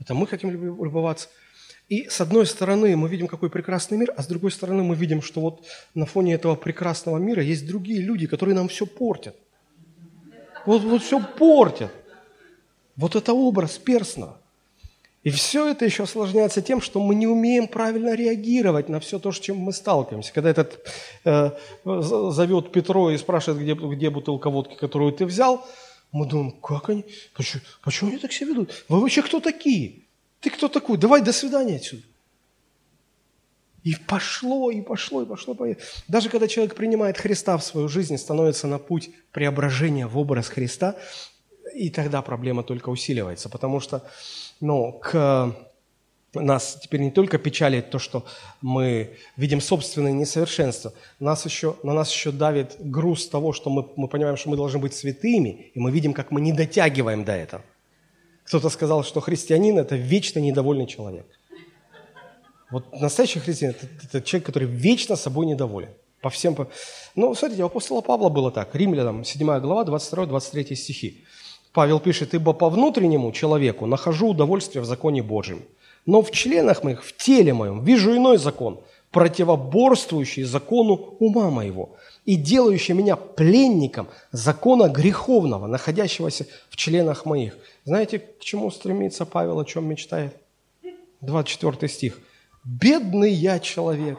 A: это мы хотим любоваться. И с одной стороны мы видим, какой прекрасный мир, а с другой стороны мы видим, что вот на фоне этого прекрасного мира есть другие люди, которые нам все портят. Вот, вот все портят. Вот это образ перстного. И все это еще осложняется тем, что мы не умеем правильно реагировать на все то, с чем мы сталкиваемся. Когда этот э, зовет Петро и спрашивает, где, где бутылка водки, которую ты взял, мы думаем, как они, почему, почему они так себя ведут? Вы вообще кто такие? Ты кто такой? Давай, до свидания отсюда. И пошло, и пошло, и пошло. Даже когда человек принимает Христа в свою жизнь, становится на путь преображения в образ Христа, и тогда проблема только усиливается, потому что ну, к нас теперь не только печалит то, что мы видим собственное несовершенство, нас еще, на нас еще давит груз того, что мы, мы понимаем, что мы должны быть святыми, и мы видим, как мы не дотягиваем до этого. Кто-то сказал, что христианин – это вечно недовольный человек. Вот настоящий христианин – это, человек, который вечно собой недоволен. По всем... Ну, смотрите, у апостола Павла было так. Римлянам, 7 глава, 22-23 стихи. Павел пишет, «Ибо по внутреннему человеку нахожу удовольствие в законе Божьем, но в членах моих, в теле моем вижу иной закон, противоборствующий закону ума моего и делающий меня пленником закона греховного, находящегося в членах моих». Знаете, к чему стремится Павел, о чем мечтает? 24 стих. «Бедный я человек,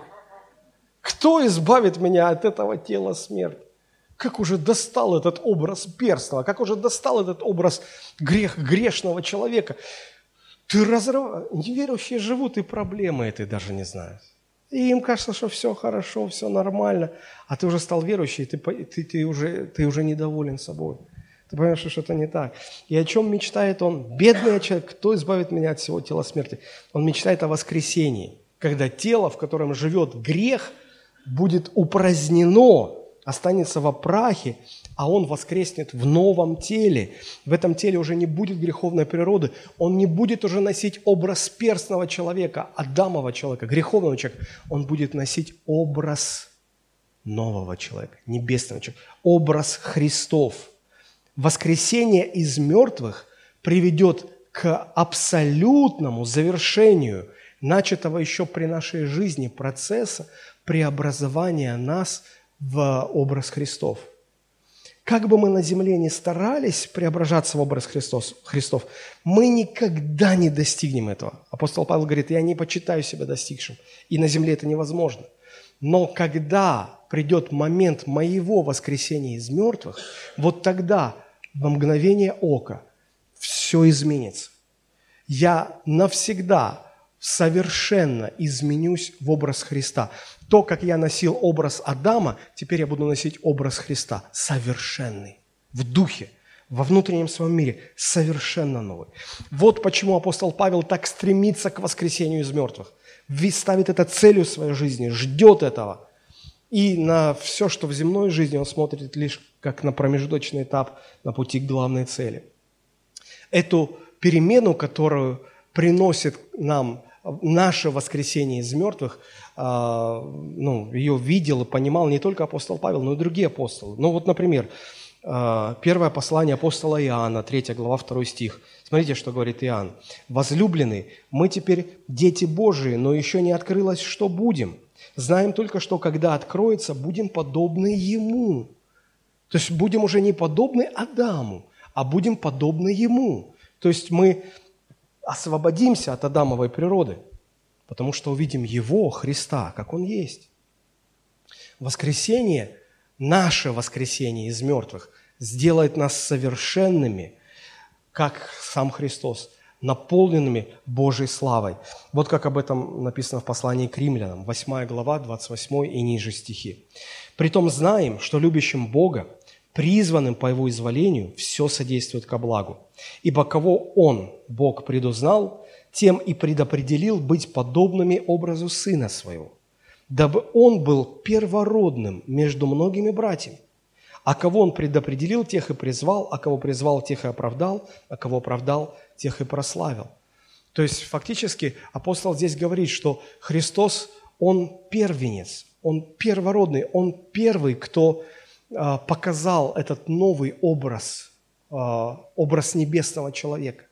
A: кто избавит меня от этого тела смерти?» Как уже достал этот образ перстного, как уже достал этот образ грех грешного человека. Ты разрыв... Неверующие живут и проблемы этой даже не знают. И им кажется, что все хорошо, все нормально, а ты уже стал верующий, ты, ты, ты, уже, ты уже недоволен собой. Ты понимаешь, что что-то не так. И о чем мечтает он? Бедный человек, кто избавит меня от всего тела смерти? Он мечтает о воскресении, когда тело, в котором живет грех, будет упразднено останется во прахе, а он воскреснет в новом теле. В этом теле уже не будет греховной природы, он не будет уже носить образ перстного человека, Адамова человека, греховного человека. Он будет носить образ нового человека, небесного человека, образ Христов. Воскресение из мертвых приведет к абсолютному завершению начатого еще при нашей жизни процесса преобразования нас – в образ Христов. Как бы мы на земле ни старались преображаться в образ Христос, Христов, мы никогда не достигнем этого. Апостол Павел говорит, я не почитаю себя достигшим, и на земле это невозможно. Но когда придет момент моего воскресения из мертвых, вот тогда, во мгновение ока, все изменится. Я навсегда совершенно изменюсь в образ Христа. То, как я носил образ Адама, теперь я буду носить образ Христа, совершенный, в духе, во внутреннем своем мире, совершенно новый. Вот почему апостол Павел так стремится к воскресению из мертвых. Ставит это целью своей жизни, ждет этого. И на все, что в земной жизни, он смотрит лишь как на промежуточный этап на пути к главной цели. Эту перемену, которую приносит нам наше воскресение из мертвых, а, ну, ее видел и понимал не только апостол Павел, но и другие апостолы. Ну вот, например, а, первое послание апостола Иоанна, 3 глава, 2 стих. Смотрите, что говорит Иоанн. «Возлюбленный, мы теперь дети Божии, но еще не открылось, что будем. Знаем только, что когда откроется, будем подобны Ему». То есть будем уже не подобны Адаму, а будем подобны Ему. То есть мы освободимся от Адамовой природы, потому что увидим Его, Христа, как Он есть. Воскресение, наше воскресение из мертвых, сделает нас совершенными, как сам Христос, наполненными Божьей славой. Вот как об этом написано в послании к римлянам, 8 глава, 28 и ниже стихи. «Притом знаем, что любящим Бога, призванным по Его изволению, все содействует ко благу. Ибо кого Он, Бог, предузнал, тем и предопределил быть подобными образу Сына Своего, дабы Он был первородным между многими братьями. А кого Он предопределил, тех и призвал, а кого призвал, тех и оправдал, а кого оправдал, тех и прославил. То есть фактически апостол здесь говорит, что Христос, Он первенец, Он первородный, Он первый, кто показал этот новый образ, а, образ небесного человека.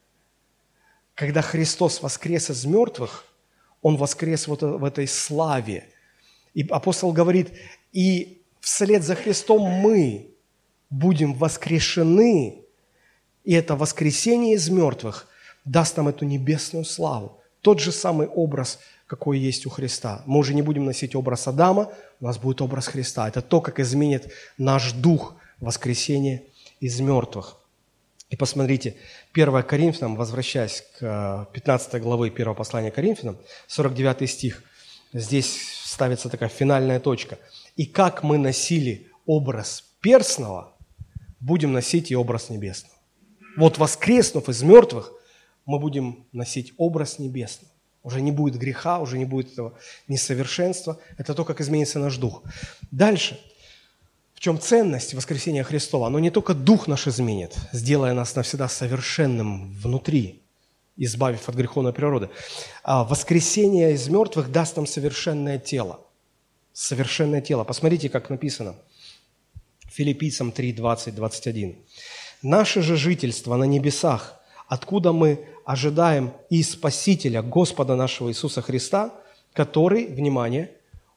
A: Когда Христос воскрес из мертвых, Он воскрес вот в этой славе. И апостол говорит, и вслед за Христом мы будем воскрешены, и это воскресение из мертвых даст нам эту небесную славу. Тот же самый образ – какой есть у Христа. Мы уже не будем носить образ Адама, у нас будет образ Христа. Это то, как изменит наш дух воскресения из мертвых. И посмотрите, 1 Коринфянам, возвращаясь к 15 главы 1 послания Коринфянам, 49 стих, здесь ставится такая финальная точка. «И как мы носили образ перстного, будем носить и образ небесного». Вот воскреснув из мертвых, мы будем носить образ небесный. Уже не будет греха, уже не будет этого несовершенства. Это то, как изменится наш дух. Дальше. В чем ценность воскресения Христова? Оно не только дух наш изменит, сделая нас навсегда совершенным внутри, избавив от греховной природы. А воскресение из мертвых даст нам совершенное тело. Совершенное тело. Посмотрите, как написано. Филиппийцам 3, 20, 21. «Наше же жительство на небесах, откуда мы ожидаем и Спасителя, Господа нашего Иисуса Христа, который, внимание,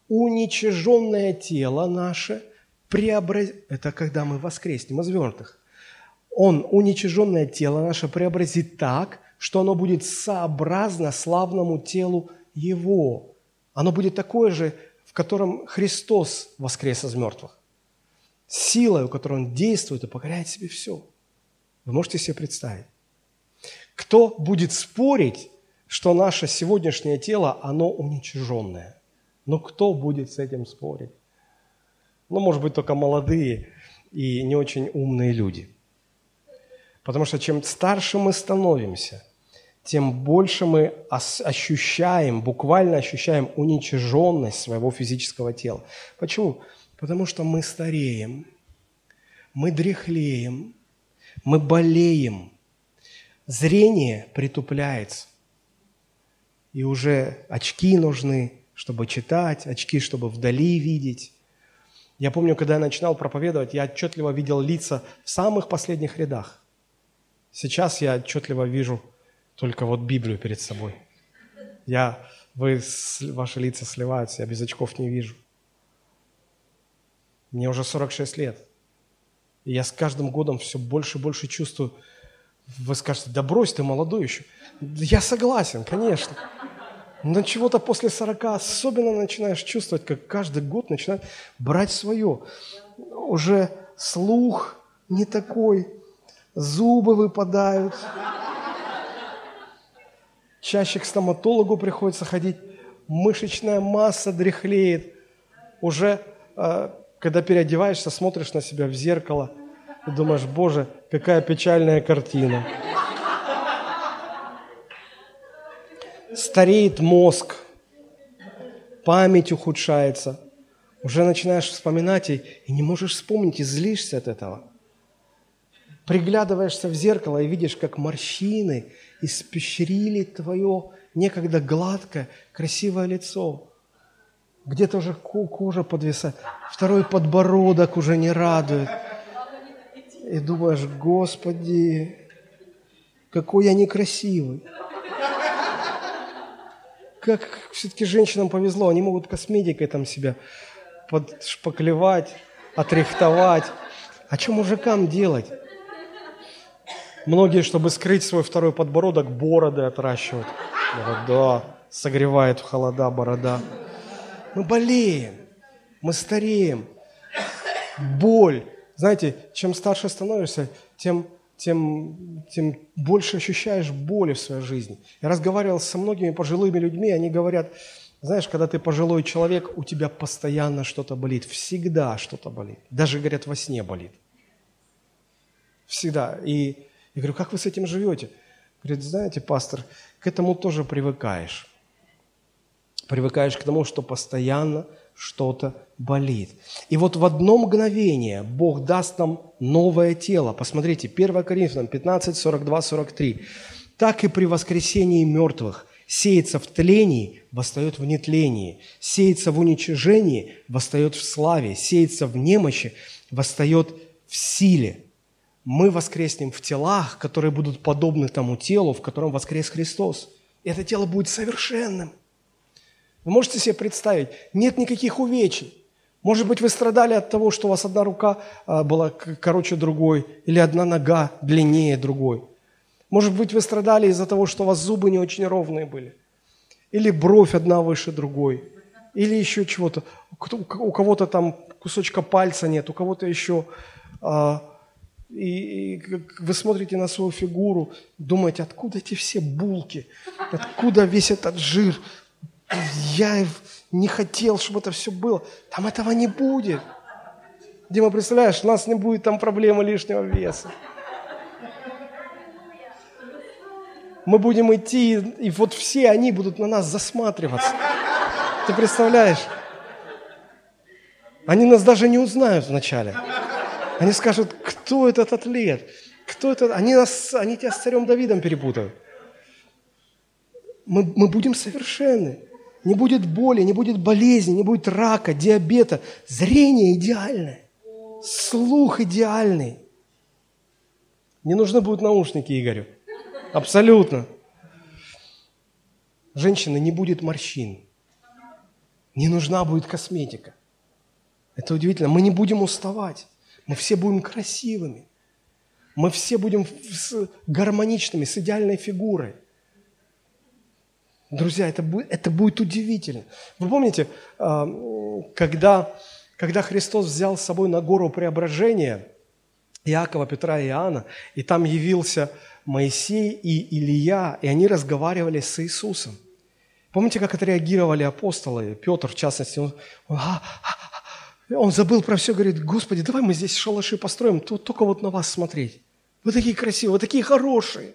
A: уничиженное тело наше преобразит... Это когда мы воскреснем из мертвых. Он уничиженное тело наше преобразит так, что оно будет сообразно славному телу Его. Оно будет такое же, в котором Христос воскрес из мертвых. Силой, у которой Он действует и покоряет себе все. Вы можете себе представить? Кто будет спорить, что наше сегодняшнее тело, оно уничиженное? Но кто будет с этим спорить? Ну, может быть, только молодые и не очень умные люди. Потому что чем старше мы становимся, тем больше мы ощущаем, буквально ощущаем уничиженность своего физического тела. Почему? Потому что мы стареем, мы дряхлеем, мы болеем – зрение притупляется. И уже очки нужны, чтобы читать, очки, чтобы вдали видеть. Я помню, когда я начинал проповедовать, я отчетливо видел лица в самых последних рядах. Сейчас я отчетливо вижу только вот Библию перед собой. Я, вы, ваши лица сливаются, я без очков не вижу. Мне уже 46 лет. И я с каждым годом все больше и больше чувствую, вы скажете, да брось, ты молодой еще. Я согласен, конечно. Но чего-то после 40 особенно начинаешь чувствовать, как каждый год начинает брать свое. Уже слух не такой, зубы выпадают. Чаще к стоматологу приходится ходить, мышечная масса дряхлеет. Уже, э, когда переодеваешься, смотришь на себя в зеркало – и думаешь, Боже, какая печальная картина. Стареет мозг, память ухудшается. Уже начинаешь вспоминать и, и не можешь вспомнить, и злишься от этого. Приглядываешься в зеркало и видишь, как морщины испещрили твое некогда гладкое, красивое лицо. Где-то уже кожа подвисает, второй подбородок уже не радует – и думаешь, Господи, какой я некрасивый. Как все-таки женщинам повезло, они могут косметикой там себя подшпаклевать, отрихтовать. А что мужикам делать? Многие, чтобы скрыть свой второй подбородок, бороды отращивают. Да, согревает в холода борода. Мы болеем, мы стареем. Боль, знаете, чем старше становишься, тем, тем, тем больше ощущаешь боли в своей жизни. Я разговаривал со многими пожилыми людьми, они говорят, знаешь, когда ты пожилой человек, у тебя постоянно что-то болит, всегда что-то болит. Даже, говорят, во сне болит. Всегда. И я говорю, как вы с этим живете? Говорит, знаете, пастор, к этому тоже привыкаешь. Привыкаешь к тому, что постоянно что-то болит. И вот в одно мгновение Бог даст нам новое тело. Посмотрите, 1 Коринфянам 15, 42, 43. «Так и при воскресении мертвых сеется в тлении, восстает в нетлении, сеется в уничижении, восстает в славе, сеется в немощи, восстает в силе». Мы воскреснем в телах, которые будут подобны тому телу, в котором воскрес Христос. И это тело будет совершенным – вы можете себе представить, нет никаких увечий. Может быть, вы страдали от того, что у вас одна рука а, была короче другой, или одна нога длиннее другой. Может быть, вы страдали из-за того, что у вас зубы не очень ровные были. Или бровь одна выше другой. Или еще чего-то. У кого-то там кусочка пальца нет, у кого-то еще... А, и, вы смотрите на свою фигуру, думаете, откуда эти все булки, откуда весь этот жир, я не хотел, чтобы это все было. Там этого не будет. Дима, представляешь, у нас не будет там проблемы лишнего веса. Мы будем идти, и вот все они будут на нас засматриваться. Ты представляешь? Они нас даже не узнают вначале. Они скажут, кто этот атлет? Кто это? Они, нас, они тебя с царем Давидом перепутают. Мы, мы будем совершенны. Не будет боли, не будет болезни, не будет рака, диабета. Зрение идеальное. Слух идеальный. Не нужны будут наушники Игорю. Абсолютно. Женщины, не будет морщин. Не нужна будет косметика. Это удивительно. Мы не будем уставать. Мы все будем красивыми. Мы все будем с гармоничными, с идеальной фигурой. Друзья, это будет, это будет удивительно. Вы помните, а, когда, когда Христос взял с собой на гору преображения Иакова, Петра и Иоанна, и там явился Моисей и Илья, и они разговаривали с Иисусом. Помните, как отреагировали апостолы, Петр в частности, он, он, а, а, он забыл про все, говорит, Господи, давай мы здесь шалаши построим, тут только вот на вас смотреть. Вы такие красивые, вы такие хорошие.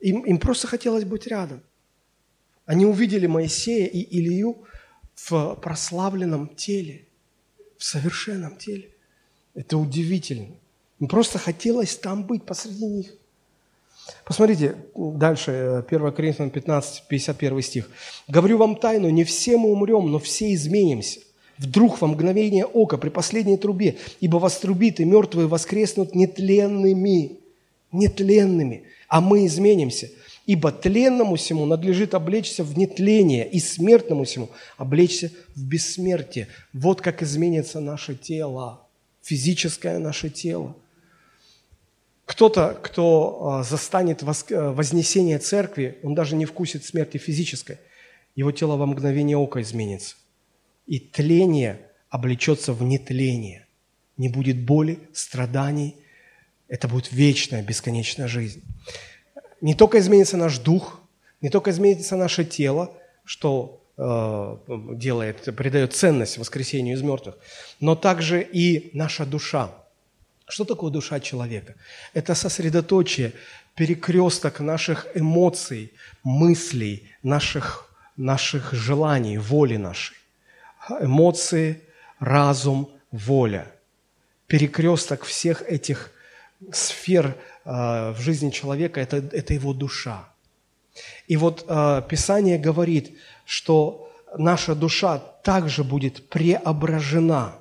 A: Им, им просто хотелось быть рядом. Они увидели Моисея и Илью в прославленном теле, в совершенном теле. Это удивительно. Им просто хотелось там быть посреди них. Посмотрите дальше, 1 Коринфянам 15, 51 стих. «Говорю вам тайну, не все мы умрем, но все изменимся. Вдруг во мгновение ока при последней трубе, ибо вострубит, и мертвые воскреснут нетленными, нетленными, а мы изменимся. Ибо тленному всему надлежит облечься в нетление, и смертному всему облечься в бессмертие. Вот как изменится наше тело, физическое наше тело. Кто-то, кто а, застанет э, вознесение церкви, он даже не вкусит смерти физической. Его тело во мгновение ока изменится. И тление облечется в нетление. Не будет боли, страданий. Это будет вечная, бесконечная жизнь. Не только изменится наш дух, не только изменится наше тело, что э, делает, придает ценность воскресению из мертвых, но также и наша душа. Что такое душа человека? Это сосредоточие, перекресток наших эмоций, мыслей, наших, наших желаний, воли нашей. Эмоции, разум, воля. Перекресток всех этих сфер э, в жизни человека это, – это его душа. И вот э, Писание говорит, что наша душа также будет преображена.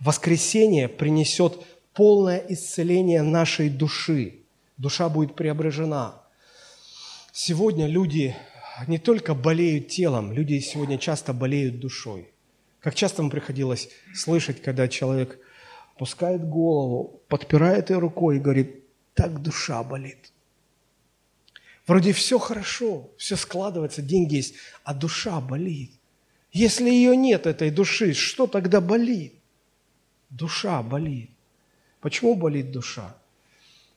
A: Воскресение принесет полное исцеление нашей души. Душа будет преображена. Сегодня люди не только болеют телом, люди сегодня часто болеют душой. Как часто вам приходилось слышать, когда человек опускает голову, подпирает ее рукой и говорит, так душа болит. Вроде все хорошо, все складывается, деньги есть, а душа болит. Если ее нет, этой души, что тогда болит? Душа болит. Почему болит душа?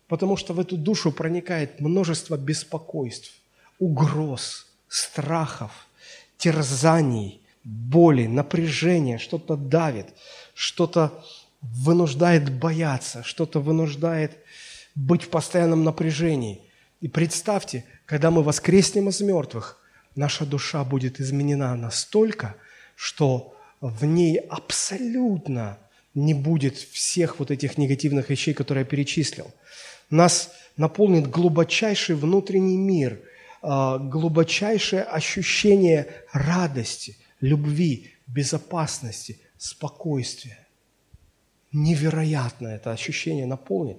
A: Потому что в эту душу проникает множество беспокойств, угроз, страхов, терзаний, боли, напряжения, что-то давит, что-то вынуждает бояться, что-то вынуждает быть в постоянном напряжении. И представьте, когда мы воскреснем из мертвых, наша душа будет изменена настолько, что в ней абсолютно не будет всех вот этих негативных вещей, которые я перечислил. Нас наполнит глубочайший внутренний мир, а, глубочайшее ощущение радости, любви, безопасности, спокойствия. Невероятно это ощущение наполнит.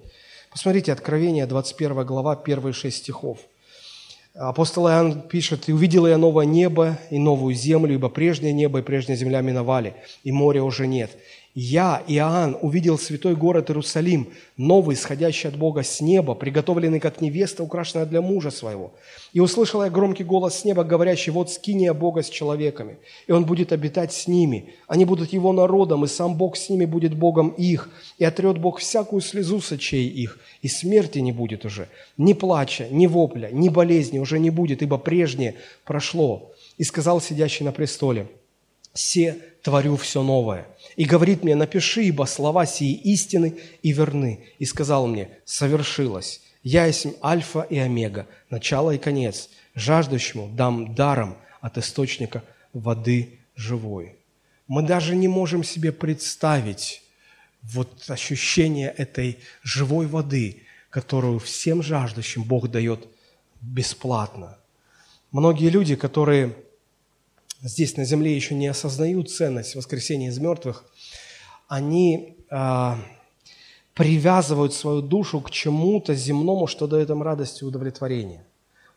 A: Посмотрите, Откровение, 21 глава, первые шесть стихов. Апостол Иоанн пишет, «И увидел я новое небо и новую землю, ибо прежнее небо и прежняя земля миновали, и моря уже нет. Я, Иоанн, увидел святой город Иерусалим, новый, исходящий от Бога с неба, приготовленный как невеста, украшенная для мужа своего. И услышал я громкий голос с неба, говорящий, вот скиния Бога с человеками, и Он будет обитать с ними. Они будут Его народом, и сам Бог с ними будет Богом их, и отрет Бог всякую слезу с очей их, и смерти не будет уже, ни плача, ни вопля, ни болезни уже не будет, ибо прежнее прошло. И сказал сидящий на престоле, «Се творю все новое». И говорит мне, напиши, ибо слова сии истины и верны. И сказал мне, совершилось. Я есть альфа и омега, начало и конец. Жаждущему дам даром от источника воды живой. Мы даже не можем себе представить вот ощущение этой живой воды, которую всем жаждущим Бог дает бесплатно. Многие люди, которые здесь на земле еще не осознают ценность воскресения из мертвых, они э, привязывают свою душу к чему-то земному, что дает им радость и удовлетворение.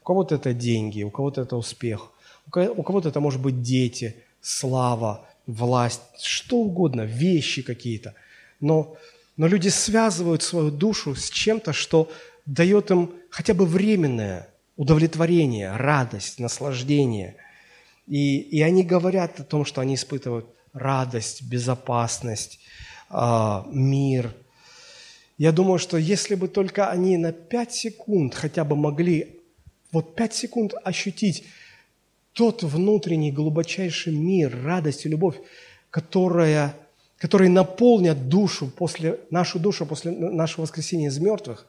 A: У кого-то это деньги, у кого-то это успех, у кого-то это может быть дети, слава, власть, что угодно, вещи какие-то. Но, но люди связывают свою душу с чем-то, что дает им хотя бы временное удовлетворение, радость, наслаждение. И, и они говорят о том, что они испытывают радость, безопасность, э, мир. Я думаю, что если бы только они на пять секунд хотя бы могли, вот пять секунд ощутить тот внутренний глубочайший мир, радость и любовь, которая, которые наполнят душу после, нашу душу после нашего воскресения из мертвых,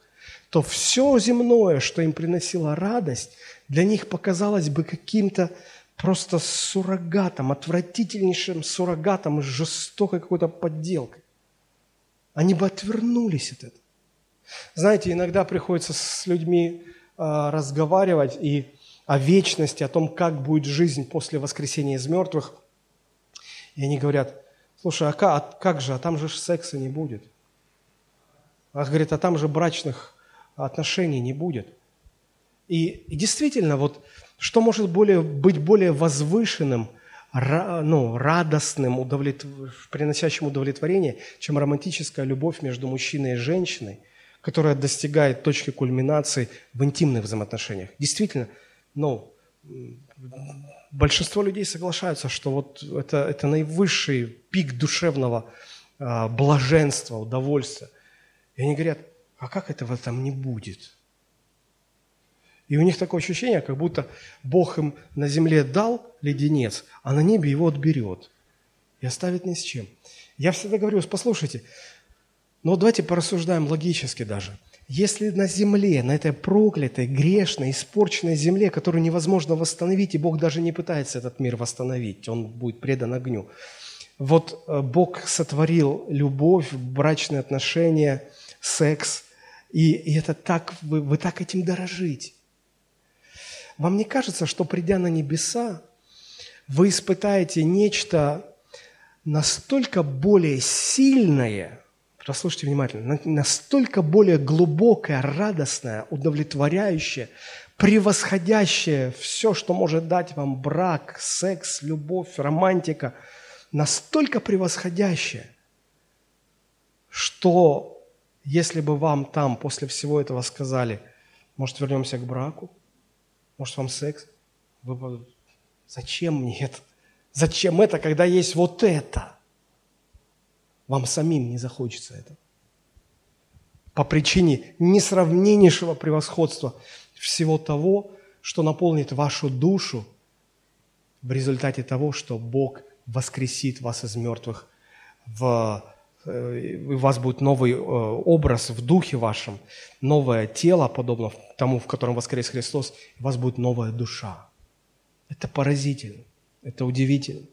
A: то все земное, что им приносило радость, для них показалось бы каким-то просто суррогатом, отвратительнейшим суррогатом, жестокой какой-то подделкой. Они бы отвернулись от этого. Знаете, иногда приходится с людьми э, разговаривать и о вечности, о том, как будет жизнь после воскресения из мертвых. И они говорят, слушай, а как, а как же, а там же секса не будет. А говорит, а там же брачных отношений не будет. И, и действительно, вот что может более, быть более возвышенным, ну, радостным, удовлет... приносящим удовлетворение, чем романтическая любовь между мужчиной и женщиной, которая достигает точки кульминации в интимных взаимоотношениях. Действительно, ну, большинство людей соглашаются, что вот это, это наивысший пик душевного а, блаженства, удовольствия. И они говорят, а как этого там не будет? И у них такое ощущение, как будто Бог им на земле дал леденец, а на небе его отберет и оставит ни с чем. Я всегда говорю, послушайте, но давайте порассуждаем логически даже – если на земле, на этой проклятой, грешной, испорченной земле, которую невозможно восстановить, и Бог даже не пытается этот мир восстановить, он будет предан огню. Вот э, Бог сотворил любовь, брачные отношения, секс, и, и это так, вы, вы так этим дорожите. Вам не кажется, что придя на небеса, вы испытаете нечто настолько более сильное – Послушайте внимательно. Настолько более глубокое, радостное, удовлетворяющее, превосходящее все, что может дать вам брак, секс, любовь, романтика, настолько превосходящее, что если бы вам там после всего этого сказали, может, вернемся к браку, может, вам секс, вы зачем мне это? Зачем это, когда есть вот это? вам самим не захочется этого. По причине несравненнейшего превосходства всего того, что наполнит вашу душу в результате того, что Бог воскресит вас из мертвых, в, у вас будет новый э, образ в духе вашем, новое тело, подобно тому, в котором воскрес Христос, у вас будет новая душа. Это поразительно, это удивительно.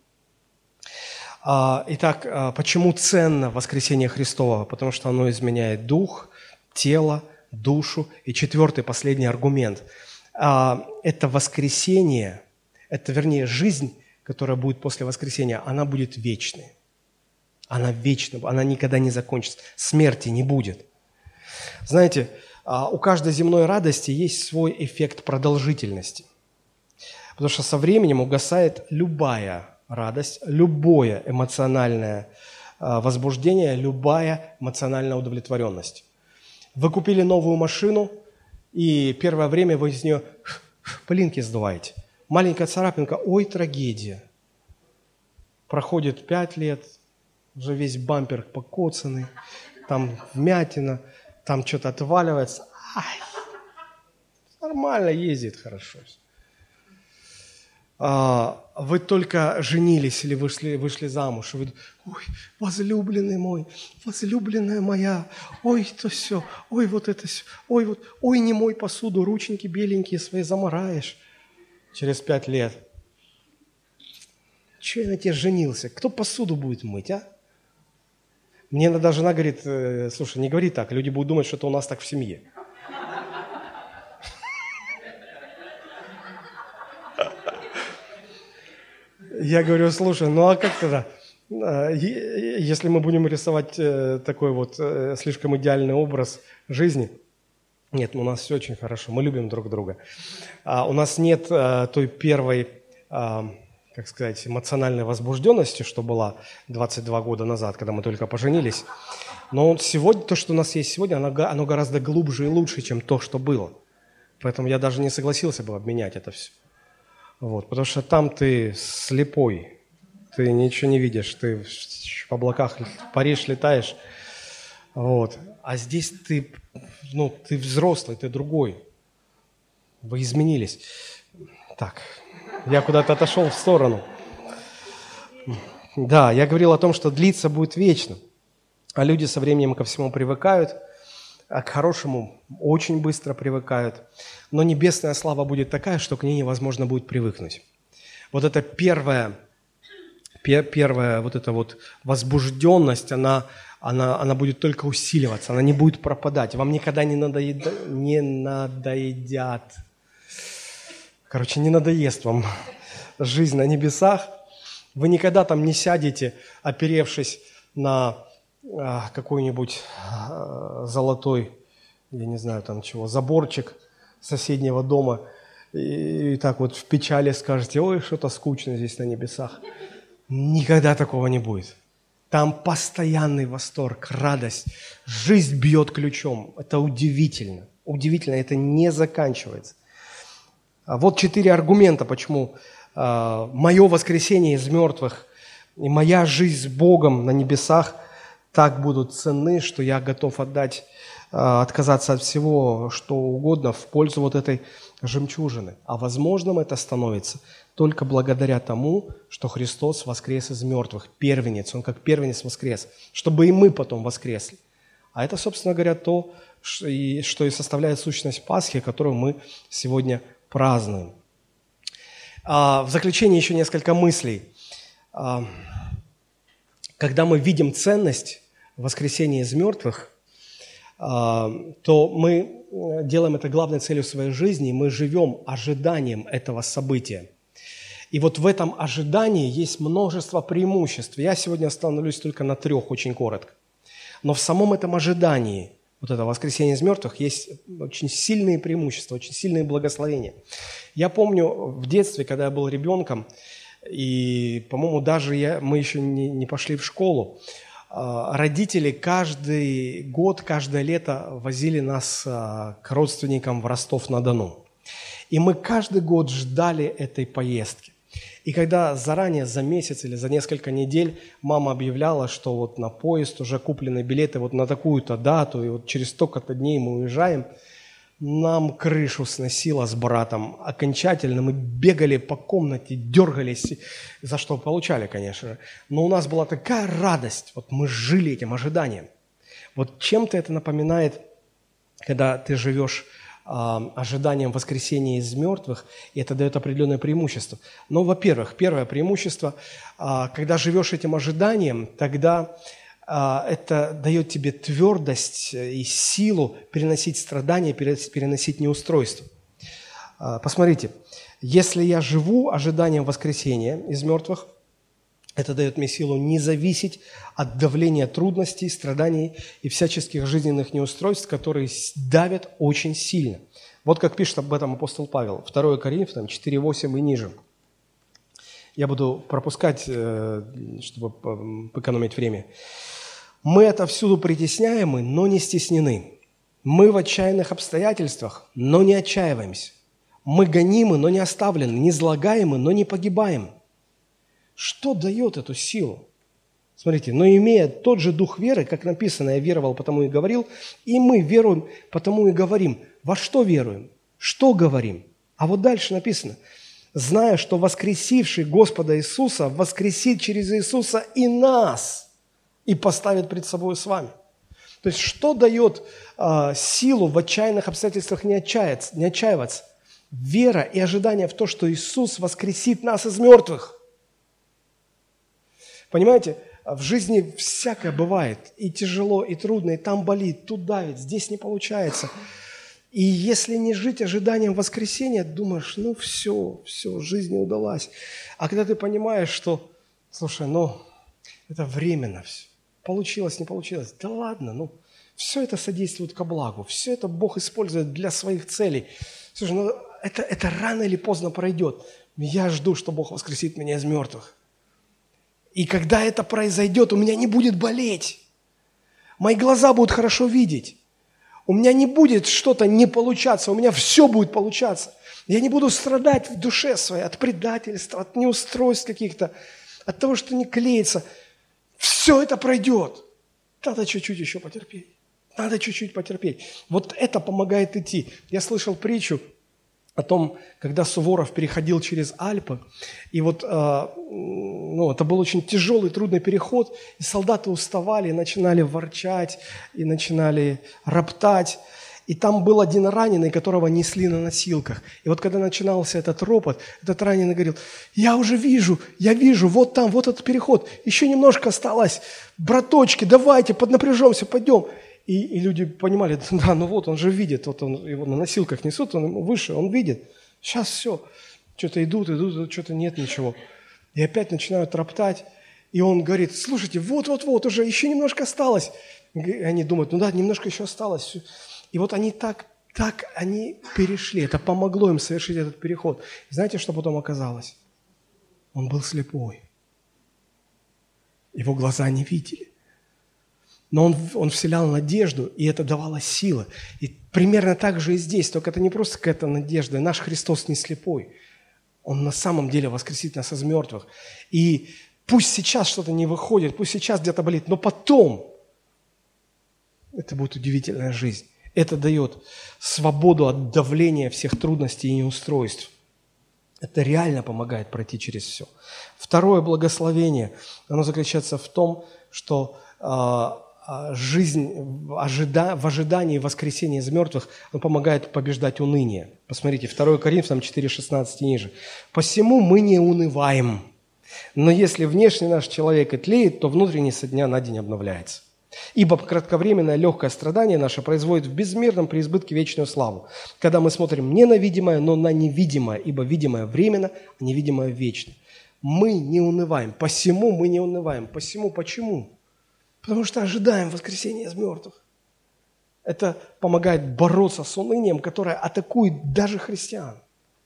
A: А, итак, а, почему ценно воскресение Христова? Потому что оно изменяет дух, тело, душу. И четвертый, последний аргумент. А, это воскресение, это, вернее, жизнь, которая будет после воскресения, она будет вечной. Она вечна, она никогда не закончится. Смерти не будет. Знаете, у каждой земной радости есть свой эффект продолжительности. Потому что со временем угасает любая радость, любое эмоциональное а, возбуждение, любая эмоциональная удовлетворенность. Вы купили новую машину, и первое время вы из нее пылинки сдуваете. Маленькая царапинка, ой, трагедия. Проходит пять лет, уже весь бампер покоцанный, там вмятина, там что-то отваливается. Ай, нормально ездит хорошо. а, вы только женились или вышли, вышли замуж, и вы, ой, возлюбленный мой, возлюбленная моя, ой, то все, ой, вот это все, ой, вот, ой, не мой посуду, рученьки беленькие свои замораешь через пять лет. Че я на тебе женился? Кто посуду будет мыть, а? Мне иногда жена говорит, «Э, слушай, не говори так, люди будут думать, что это у нас так в семье. Я говорю, слушай, ну а как тогда? А, если мы будем рисовать э, такой вот э, слишком идеальный образ жизни, нет, у нас все очень хорошо, мы любим друг друга. А у нас нет той первой, а, как сказать, эмоциональной возбужденности, что была 22 года назад, когда мы только поженились. Но сегодня, то, что у нас есть сегодня, оно, оно гораздо глубже и лучше, чем то, что было. Поэтому я даже не согласился бы обменять это все. Вот, потому что там ты слепой, ты ничего не видишь, ты в облаках паришь, летаешь. Вот. А здесь ты, ну, ты взрослый, ты другой. Вы изменились. Так, я куда-то отошел в сторону. Да, я говорил о том, что длиться будет вечно. А люди со временем ко всему привыкают – а к хорошему очень быстро привыкают. Но небесная слава будет такая, что к ней невозможно будет привыкнуть. Вот это первая, первая вот эта вот возбужденность, она, она, она будет только усиливаться, она не будет пропадать. Вам никогда не, надоеда, не надоедят. Короче, не надоест вам жизнь на небесах. Вы никогда там не сядете, оперевшись на а, какой-нибудь а, золотой, я не знаю там чего, заборчик соседнего дома, и, так вот в печали скажете, ой, что-то скучно здесь на небесах. Никогда такого не будет. Там постоянный восторг, радость, жизнь бьет ключом. Это удивительно. Удивительно, это не заканчивается. А вот четыре аргумента, почему э, мое воскресение из мертвых и моя жизнь с Богом на небесах – так будут ценны, что я готов отдать, а, отказаться от всего, что угодно в пользу вот этой жемчужины. А возможным это становится только благодаря тому, что Христос воскрес из мертвых, первенец, Он как первенец воскрес, чтобы и мы потом воскресли. А это, собственно говоря, то, что и составляет сущность Пасхи, которую мы сегодня празднуем. А, в заключение еще несколько мыслей. А, когда мы видим ценность воскресение из мертвых, а, то мы э, делаем это главной целью своей жизни, мы живем ожиданием этого события. И вот в этом ожидании есть множество преимуществ. Я сегодня остановлюсь только на трех, очень коротко. Но в самом этом ожидании, вот это воскресение из мертвых, есть очень сильные преимущества, очень сильные благословения. Я помню в детстве, когда я был ребенком, и, по-моему, даже я, мы еще не, не пошли в школу, а, родители каждый год, каждое лето возили нас а, к родственникам в Ростов-на-Дону. И мы каждый год ждали этой поездки. И когда заранее, за месяц или за несколько недель мама объявляла, что вот на поезд уже куплены билеты вот на такую-то дату, и вот через столько-то дней мы уезжаем – нам крышу сносило с братом окончательно. Мы бегали по комнате, дергались, за что получали, конечно же. Но у нас была такая радость, вот мы жили этим ожиданием. Вот чем-то это напоминает, когда ты живешь ожиданием воскресения из мертвых, и это дает определенное преимущество. Но, во-первых, первое преимущество, э, когда живешь этим ожиданием, тогда а, это дает тебе твердость и силу переносить страдания, переносить неустройство. А, посмотрите, если я живу ожиданием воскресения из мертвых, это дает мне силу не зависеть от давления трудностей, страданий и всяческих жизненных неустройств, которые давят очень сильно. Вот как пишет об этом апостол Павел, 2 Коринфянам 4.8 и ниже. Я буду пропускать, э, чтобы экономить время. Мы отовсюду притесняемы, но не стеснены. Мы в отчаянных обстоятельствах, но не отчаиваемся. Мы гонимы, но не оставлены, не злагаемы, но не погибаем. Что дает эту силу? Смотрите, но имея тот же дух веры, как написано, я веровал, потому и говорил, и мы веруем, потому и говорим. Во что веруем? Что говорим? А вот дальше написано, зная, что воскресивший Господа Иисуса воскресит через Иисуса и нас и поставит пред собой с вами. То есть что дает э, силу в отчаянных обстоятельствах не, отчаяться, не отчаиваться? Вера и ожидание в то, что Иисус воскресит нас из мертвых. Понимаете, в жизни всякое бывает, и тяжело, и трудно, и там болит, тут давит, здесь не получается. И если не жить ожиданием воскресения, думаешь, ну все, все, жизнь не удалась. А когда ты понимаешь, что, слушай, ну это временно все, получилось, не получилось, да ладно, ну все это содействует ко благу, все это Бог использует для своих целей. Слушай, ну это, это рано или поздно пройдет. Я жду, что Бог воскресит меня из мертвых. И когда это произойдет, у меня не будет болеть. Мои глаза будут хорошо видеть. У меня не будет что-то не получаться, у меня все будет получаться. Я не буду страдать в душе своей от предательства, от неустройств каких-то, от того, что не клеится. Все это пройдет. Надо чуть-чуть еще потерпеть. Надо чуть-чуть потерпеть. Вот это помогает идти. Я слышал притчу, о том, когда Суворов переходил через Альпы. И вот э, ну, это был очень тяжелый, трудный переход, и солдаты уставали, и начинали ворчать, и начинали роптать. И там был один раненый, которого несли на носилках. И вот когда начинался этот ропот, этот раненый говорил, я уже вижу, я вижу, вот там, вот этот переход, еще немножко осталось, браточки, давайте, поднапряжемся, пойдем. И, и люди понимали, [LAUGHS] да, ну вот он же видит, вот он его на носилках несут, он выше, он видит. Сейчас все. Что-то идут, идут, что-то нет ничего. И опять начинают роптать. И он говорит, слушайте, вот-вот-вот, уже еще немножко осталось. И они думают, ну да, немножко еще осталось. И вот они так, так они перешли. Это помогло им совершить этот переход. И знаете, что потом оказалось? Он был слепой. Его глаза не видели но он, он вселял надежду, и это давало силы. И примерно так же и здесь, только это не просто какая-то надежда. Наш Христос не слепой. Он на самом деле воскресит нас из мертвых. И пусть сейчас что-то не выходит, пусть сейчас где-то болит, но потом это будет удивительная жизнь. Это дает свободу от давления всех трудностей и неустройств. Это реально помогает пройти через все. Второе благословение, оно заключается в том, что а, жизнь в, ожида, в ожидании воскресения из мертвых, он помогает побеждать уныние. Посмотрите, 2 Коринфянам 4,16 и ниже. «Посему мы не унываем, но если внешний наш человек и тлеет, то внутренний со дня на день обновляется. Ибо кратковременное легкое страдание наше производит в безмерном преизбытке вечную славу, когда мы смотрим не на видимое, но на невидимое, ибо видимое временно, а невидимое вечно. Мы не унываем, посему мы не унываем. Посему почему? Потому что ожидаем воскресения из мертвых. Это помогает бороться с унынием, которое атакует даже христиан.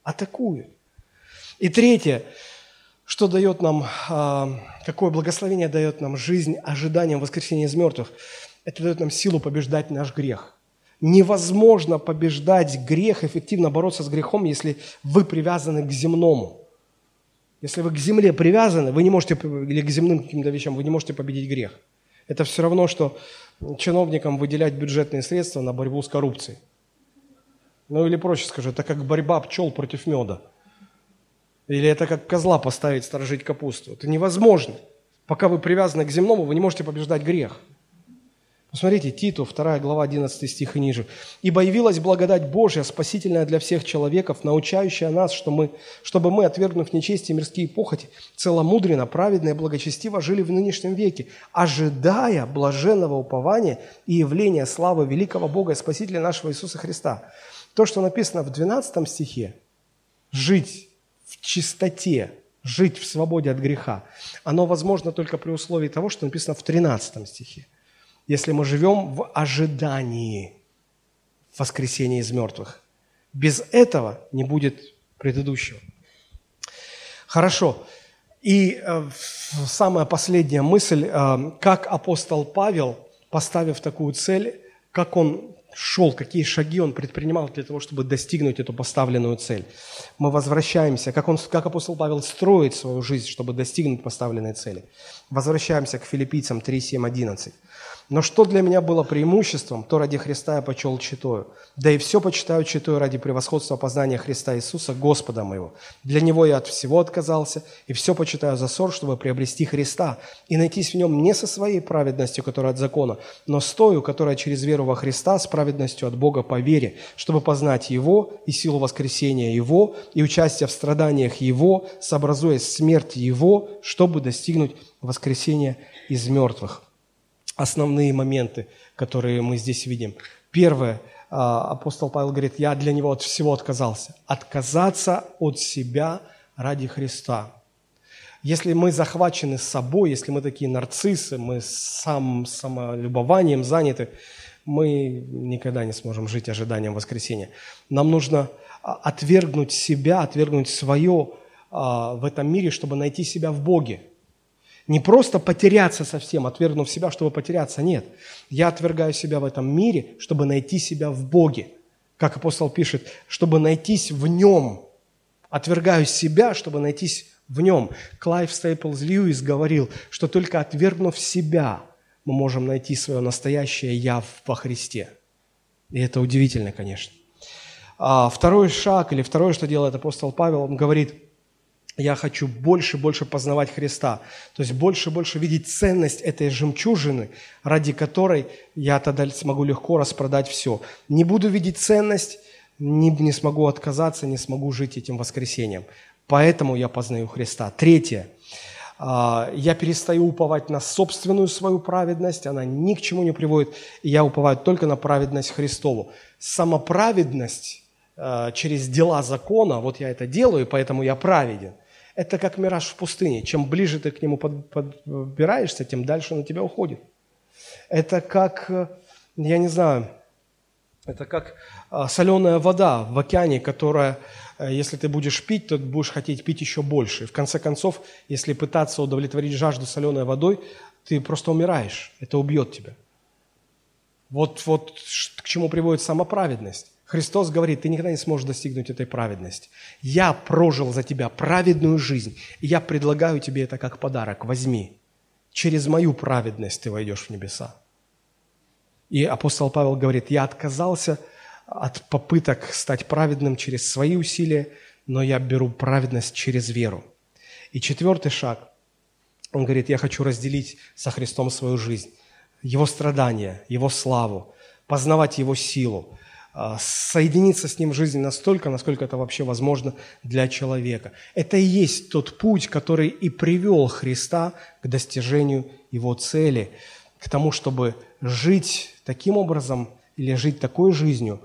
A: Атакует. И третье, что дает нам, а, какое благословение дает нам жизнь ожиданием воскресения из мертвых, это дает нам силу побеждать наш грех. Невозможно побеждать грех, эффективно бороться с грехом, если вы привязаны к земному. Если вы к земле привязаны, вы не можете, или к земным каким-то вещам, вы не можете победить грех. Это все равно, что чиновникам выделять бюджетные средства на борьбу с коррупцией. Ну или проще скажу, это как борьба пчел против меда. Или это как козла поставить сторожить капусту. Это невозможно. Пока вы привязаны к земному, вы не можете побеждать грех. Посмотрите, Титу, 2 глава, 11 стих и ниже. «Ибо явилась благодать Божья, спасительная для всех человеков, научающая нас, что мы, чтобы мы, отвергнув нечестие мирские похоти, целомудренно, праведно и благочестиво жили в нынешнем веке, ожидая блаженного упования и явления славы великого Бога и Спасителя нашего Иисуса Христа». То, что написано в 12 стихе, «жить в чистоте, жить в свободе от греха», оно возможно только при условии того, что написано в 13 стихе – если мы живем в ожидании воскресения из мертвых. Без этого не будет предыдущего. Хорошо. И э, самая последняя мысль, э, как апостол Павел, поставив такую цель, как он шел, какие шаги он предпринимал для того, чтобы достигнуть эту поставленную цель. Мы возвращаемся, как, он, как апостол Павел строит свою жизнь, чтобы достигнуть поставленной цели. Возвращаемся к филиппийцам 3, 7, 11. Но что для меня было преимуществом, то ради Христа я почел читаю. Да и все почитаю читаю ради превосходства познания Христа Иисуса, Господа моего. Для Него я от всего отказался, и все почитаю за ссор, чтобы приобрести Христа и найтись в Нем не со своей праведностью, которая от закона, но с тою, которая через веру во Христа, с праведностью от Бога по вере, чтобы познать Его и силу воскресения Его, и участие в страданиях Его, сообразуясь смерть Его, чтобы достигнуть воскресения из мертвых основные моменты, которые мы здесь видим. Первое, а, апостол Павел говорит, я для него от всего отказался. Отказаться от себя ради Христа. Если мы захвачены собой, если мы такие нарциссы, мы сам самолюбованием заняты, мы никогда не сможем жить ожиданием воскресения. Нам нужно а, отвергнуть себя, отвергнуть свое а, в этом мире, чтобы найти себя в Боге. Не просто потеряться совсем, отвергнув себя, чтобы потеряться. Нет. Я отвергаю себя в этом мире, чтобы найти себя в Боге. Как апостол пишет, чтобы найтись в Нем. Отвергаю себя, чтобы найтись в Нем. Клайв Стейплз Льюис говорил, что только отвергнув себя, мы можем найти свое настоящее «я» во Христе. И это удивительно, конечно. А второй шаг, или второе, что делает апостол Павел, он говорит – я хочу больше и больше познавать Христа. То есть больше и больше видеть ценность этой жемчужины, ради которой я тогда смогу легко распродать все. Не буду видеть ценность, не, не смогу отказаться, не смогу жить этим воскресением. Поэтому я познаю Христа. Третье. А, я перестаю уповать на собственную свою праведность, она ни к чему не приводит, и я уповаю только на праведность Христову. Самоправедность а, через дела закона, вот я это делаю, поэтому я праведен – это как мираж в пустыне. Чем ближе ты к нему подбираешься, тем дальше он на тебя уходит. Это как, э, я не знаю, это как а, соленая вода в океане, которая, э, если ты будешь пить, то будешь хотеть пить еще больше. В конце концов, если пытаться удовлетворить жажду соленой водой, ты просто умираешь. Это убьет тебя. Вот, вот к чему приводит самоправедность. Христос говорит, ты никогда не сможешь достигнуть этой праведности. Я прожил за тебя праведную жизнь, и я предлагаю тебе это как подарок. Возьми. Через мою праведность ты войдешь в небеса. И апостол Павел говорит, я отказался от попыток стать праведным через свои усилия, но я беру праведность через веру. И четвертый шаг, он говорит, я хочу разделить со Христом свою жизнь, Его страдания, Его славу, познавать Его силу, соединиться с Ним в жизни настолько, насколько это вообще возможно для человека. Это и есть тот путь, который и привел Христа к достижению Его цели, к тому, чтобы жить таким образом или жить такой жизнью,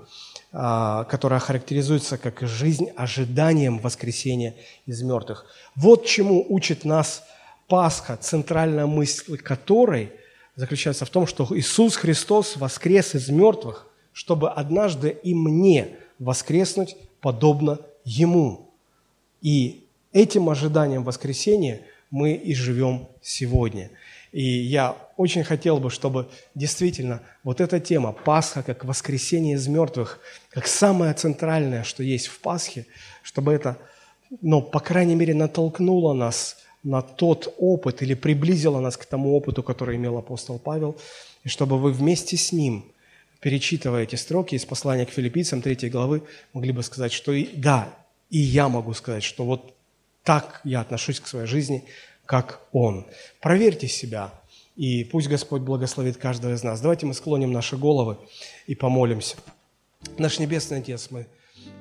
A: а, которая характеризуется как жизнь ожиданием воскресения из мертвых. Вот чему учит нас Пасха, центральная мысль которой заключается в том, что Иисус Христос воскрес из мертвых, чтобы однажды и мне воскреснуть подобно Ему. И этим ожиданием воскресения мы и живем сегодня. И я очень хотел бы, чтобы действительно вот эта тема Пасха как воскресение из мертвых, как самое центральное, что есть в Пасхе, чтобы это, ну, по крайней мере, натолкнуло нас на тот опыт или приблизило нас к тому опыту, который имел апостол Павел, и чтобы вы вместе с ним – перечитывая эти строки из послания к филиппийцам 3 главы, могли бы сказать, что и, да, и я могу сказать, что вот так я отношусь к своей жизни, как Он. Проверьте себя, и пусть Господь благословит каждого из нас. Давайте мы склоним наши головы и помолимся. Наш Небесный Отец, мы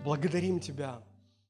A: благодарим Тебя